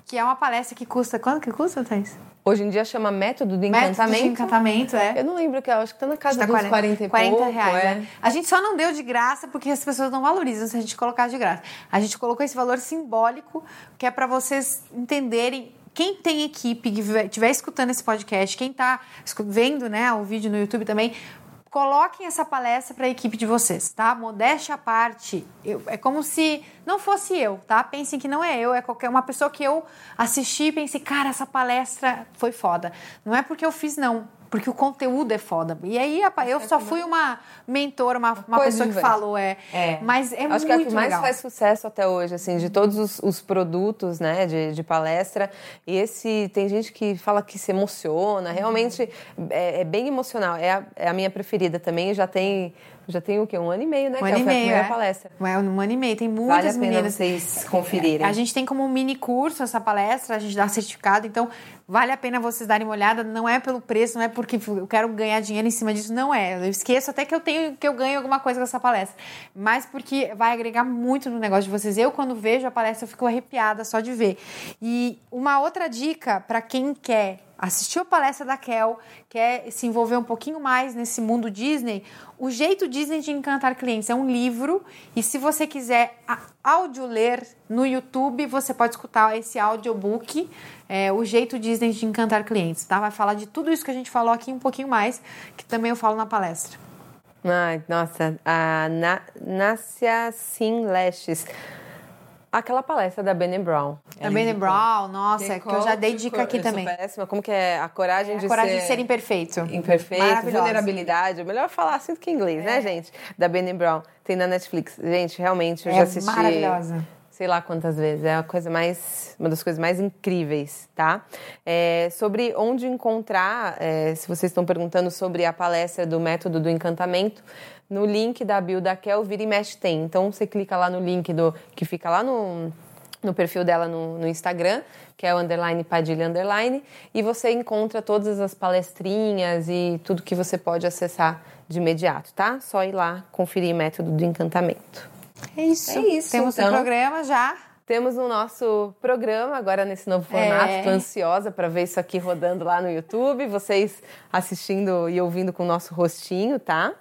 Speaker 1: que é uma palestra que custa, quanto que custa, Thais?
Speaker 2: Hoje em dia chama método do encantamento. Método de
Speaker 1: encantamento, é.
Speaker 2: Eu não lembro que eu acho que tá na casa tá dos 40, 40 e 40 pouco, reais. É.
Speaker 1: Né? A gente só não deu de graça porque as pessoas não valorizam se a gente colocar de graça. A gente colocou esse valor simbólico que é para vocês entenderem quem tem equipe que estiver escutando esse podcast, quem está vendo né, o vídeo no YouTube também, coloquem essa palestra para a equipe de vocês, tá? Modéstia à parte, eu, é como se não fosse eu, tá? Pensem que não é eu, é qualquer uma pessoa que eu assisti e pensei, cara, essa palestra foi foda. Não é porque eu fiz, não porque o conteúdo é foda. E aí, eu só fui uma mentora, uma, uma pessoa que falou, é. é. Mas é Acho muito
Speaker 2: Acho que é o que mais
Speaker 1: legal.
Speaker 2: faz sucesso até hoje, assim, de todos os, os produtos, né, de, de, palestra. E esse, tem gente que fala que se emociona, realmente é, é bem emocional. É a, é a minha preferida também, já tem já tem o quê? Um ano e meio, né?
Speaker 1: Um
Speaker 2: que
Speaker 1: ano e meio, é.
Speaker 2: palestra.
Speaker 1: É, um ano e meio. Tem muitas
Speaker 2: vale a pena
Speaker 1: meninas.
Speaker 2: vocês conferirem.
Speaker 1: A gente tem como um mini curso essa palestra, a gente dá certificado, então vale a pena vocês darem uma olhada. Não é pelo preço, não é porque eu quero ganhar dinheiro em cima disso, não é. Eu esqueço até que eu tenho que eu ganho alguma coisa com essa palestra. Mas porque vai agregar muito no negócio de vocês. Eu, quando vejo a palestra, eu fico arrepiada só de ver. E uma outra dica para quem quer assistiu a palestra da Kel, quer se envolver um pouquinho mais nesse mundo Disney, o Jeito Disney de Encantar Clientes é um livro e se você quiser áudio ler no YouTube, você pode escutar esse audiobook, é, O Jeito Disney de Encantar Clientes, tá? Vai falar de tudo isso que a gente falou aqui um pouquinho mais, que também eu falo na palestra.
Speaker 2: Ai, nossa, a Nácia Sim Leshes Aquela palestra da Bene Brown.
Speaker 1: Da Bene Brown, nossa, que, que eu já dei dica aqui também.
Speaker 2: Péssima. Como que é a coragem é, de
Speaker 1: a coragem
Speaker 2: ser...
Speaker 1: de ser imperfeito.
Speaker 2: Imperfeito, vulnerabilidade. É melhor falar assim do que em inglês, né, é. né, gente? Da Bene Brown. Tem na Netflix. Gente, realmente, eu é já assisti...
Speaker 1: maravilhosa.
Speaker 2: Sei lá quantas vezes. É a coisa mais... Uma das coisas mais incríveis, tá? É, sobre onde encontrar, é, se vocês estão perguntando sobre a palestra do método do encantamento, no link da bio da Kel, vira e mexe tem. Então você clica lá no link do que fica lá no, no perfil dela no, no, Instagram, que é o underline Padilha underline, e você encontra todas as palestrinhas e tudo que você pode acessar de imediato, tá? Só ir lá conferir método do encantamento.
Speaker 1: É isso. É isso. Temos então, um programa já.
Speaker 2: Temos o nosso programa agora nesse novo formato. É. Tô ansiosa para ver isso aqui rodando lá no YouTube, vocês assistindo e ouvindo com o nosso rostinho, tá?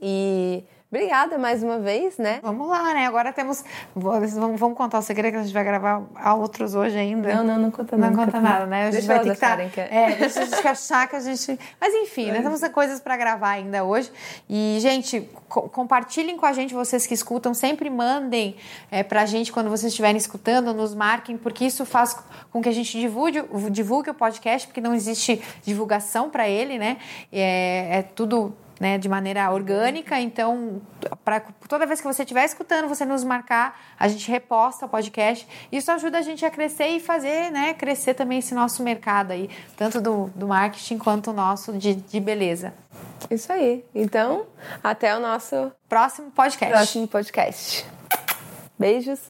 Speaker 2: E Obrigada mais uma vez, né?
Speaker 1: Vamos lá, né? Agora temos. Vamos, vamos contar o segredo que a gente vai gravar outros hoje ainda.
Speaker 2: Não, não, não conta nada.
Speaker 1: Não conta nada, né?
Speaker 2: A gente deixa vai ter que estar. Tá, que
Speaker 1: é... é, deixa a gente achar que a gente. Mas enfim, né? Temos coisas para gravar ainda hoje. E, gente, co compartilhem com a gente, vocês que escutam, sempre mandem é, pra gente quando vocês estiverem escutando, nos marquem, porque isso faz com que a gente divulgue, divulgue o podcast, porque não existe divulgação para ele, né? É, é tudo né, de maneira orgânica. Então, pra, toda vez que você estiver escutando, você nos marcar, a gente reposta o podcast. Isso ajuda a gente a crescer e fazer, né, crescer também esse nosso mercado aí, tanto do, do marketing quanto o nosso de, de beleza.
Speaker 2: Isso aí. Então, até o nosso
Speaker 1: próximo podcast.
Speaker 2: Próximo podcast. Beijos.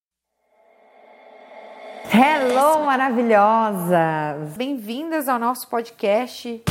Speaker 1: Hello, maravilhosas! Bem-vindas ao nosso podcast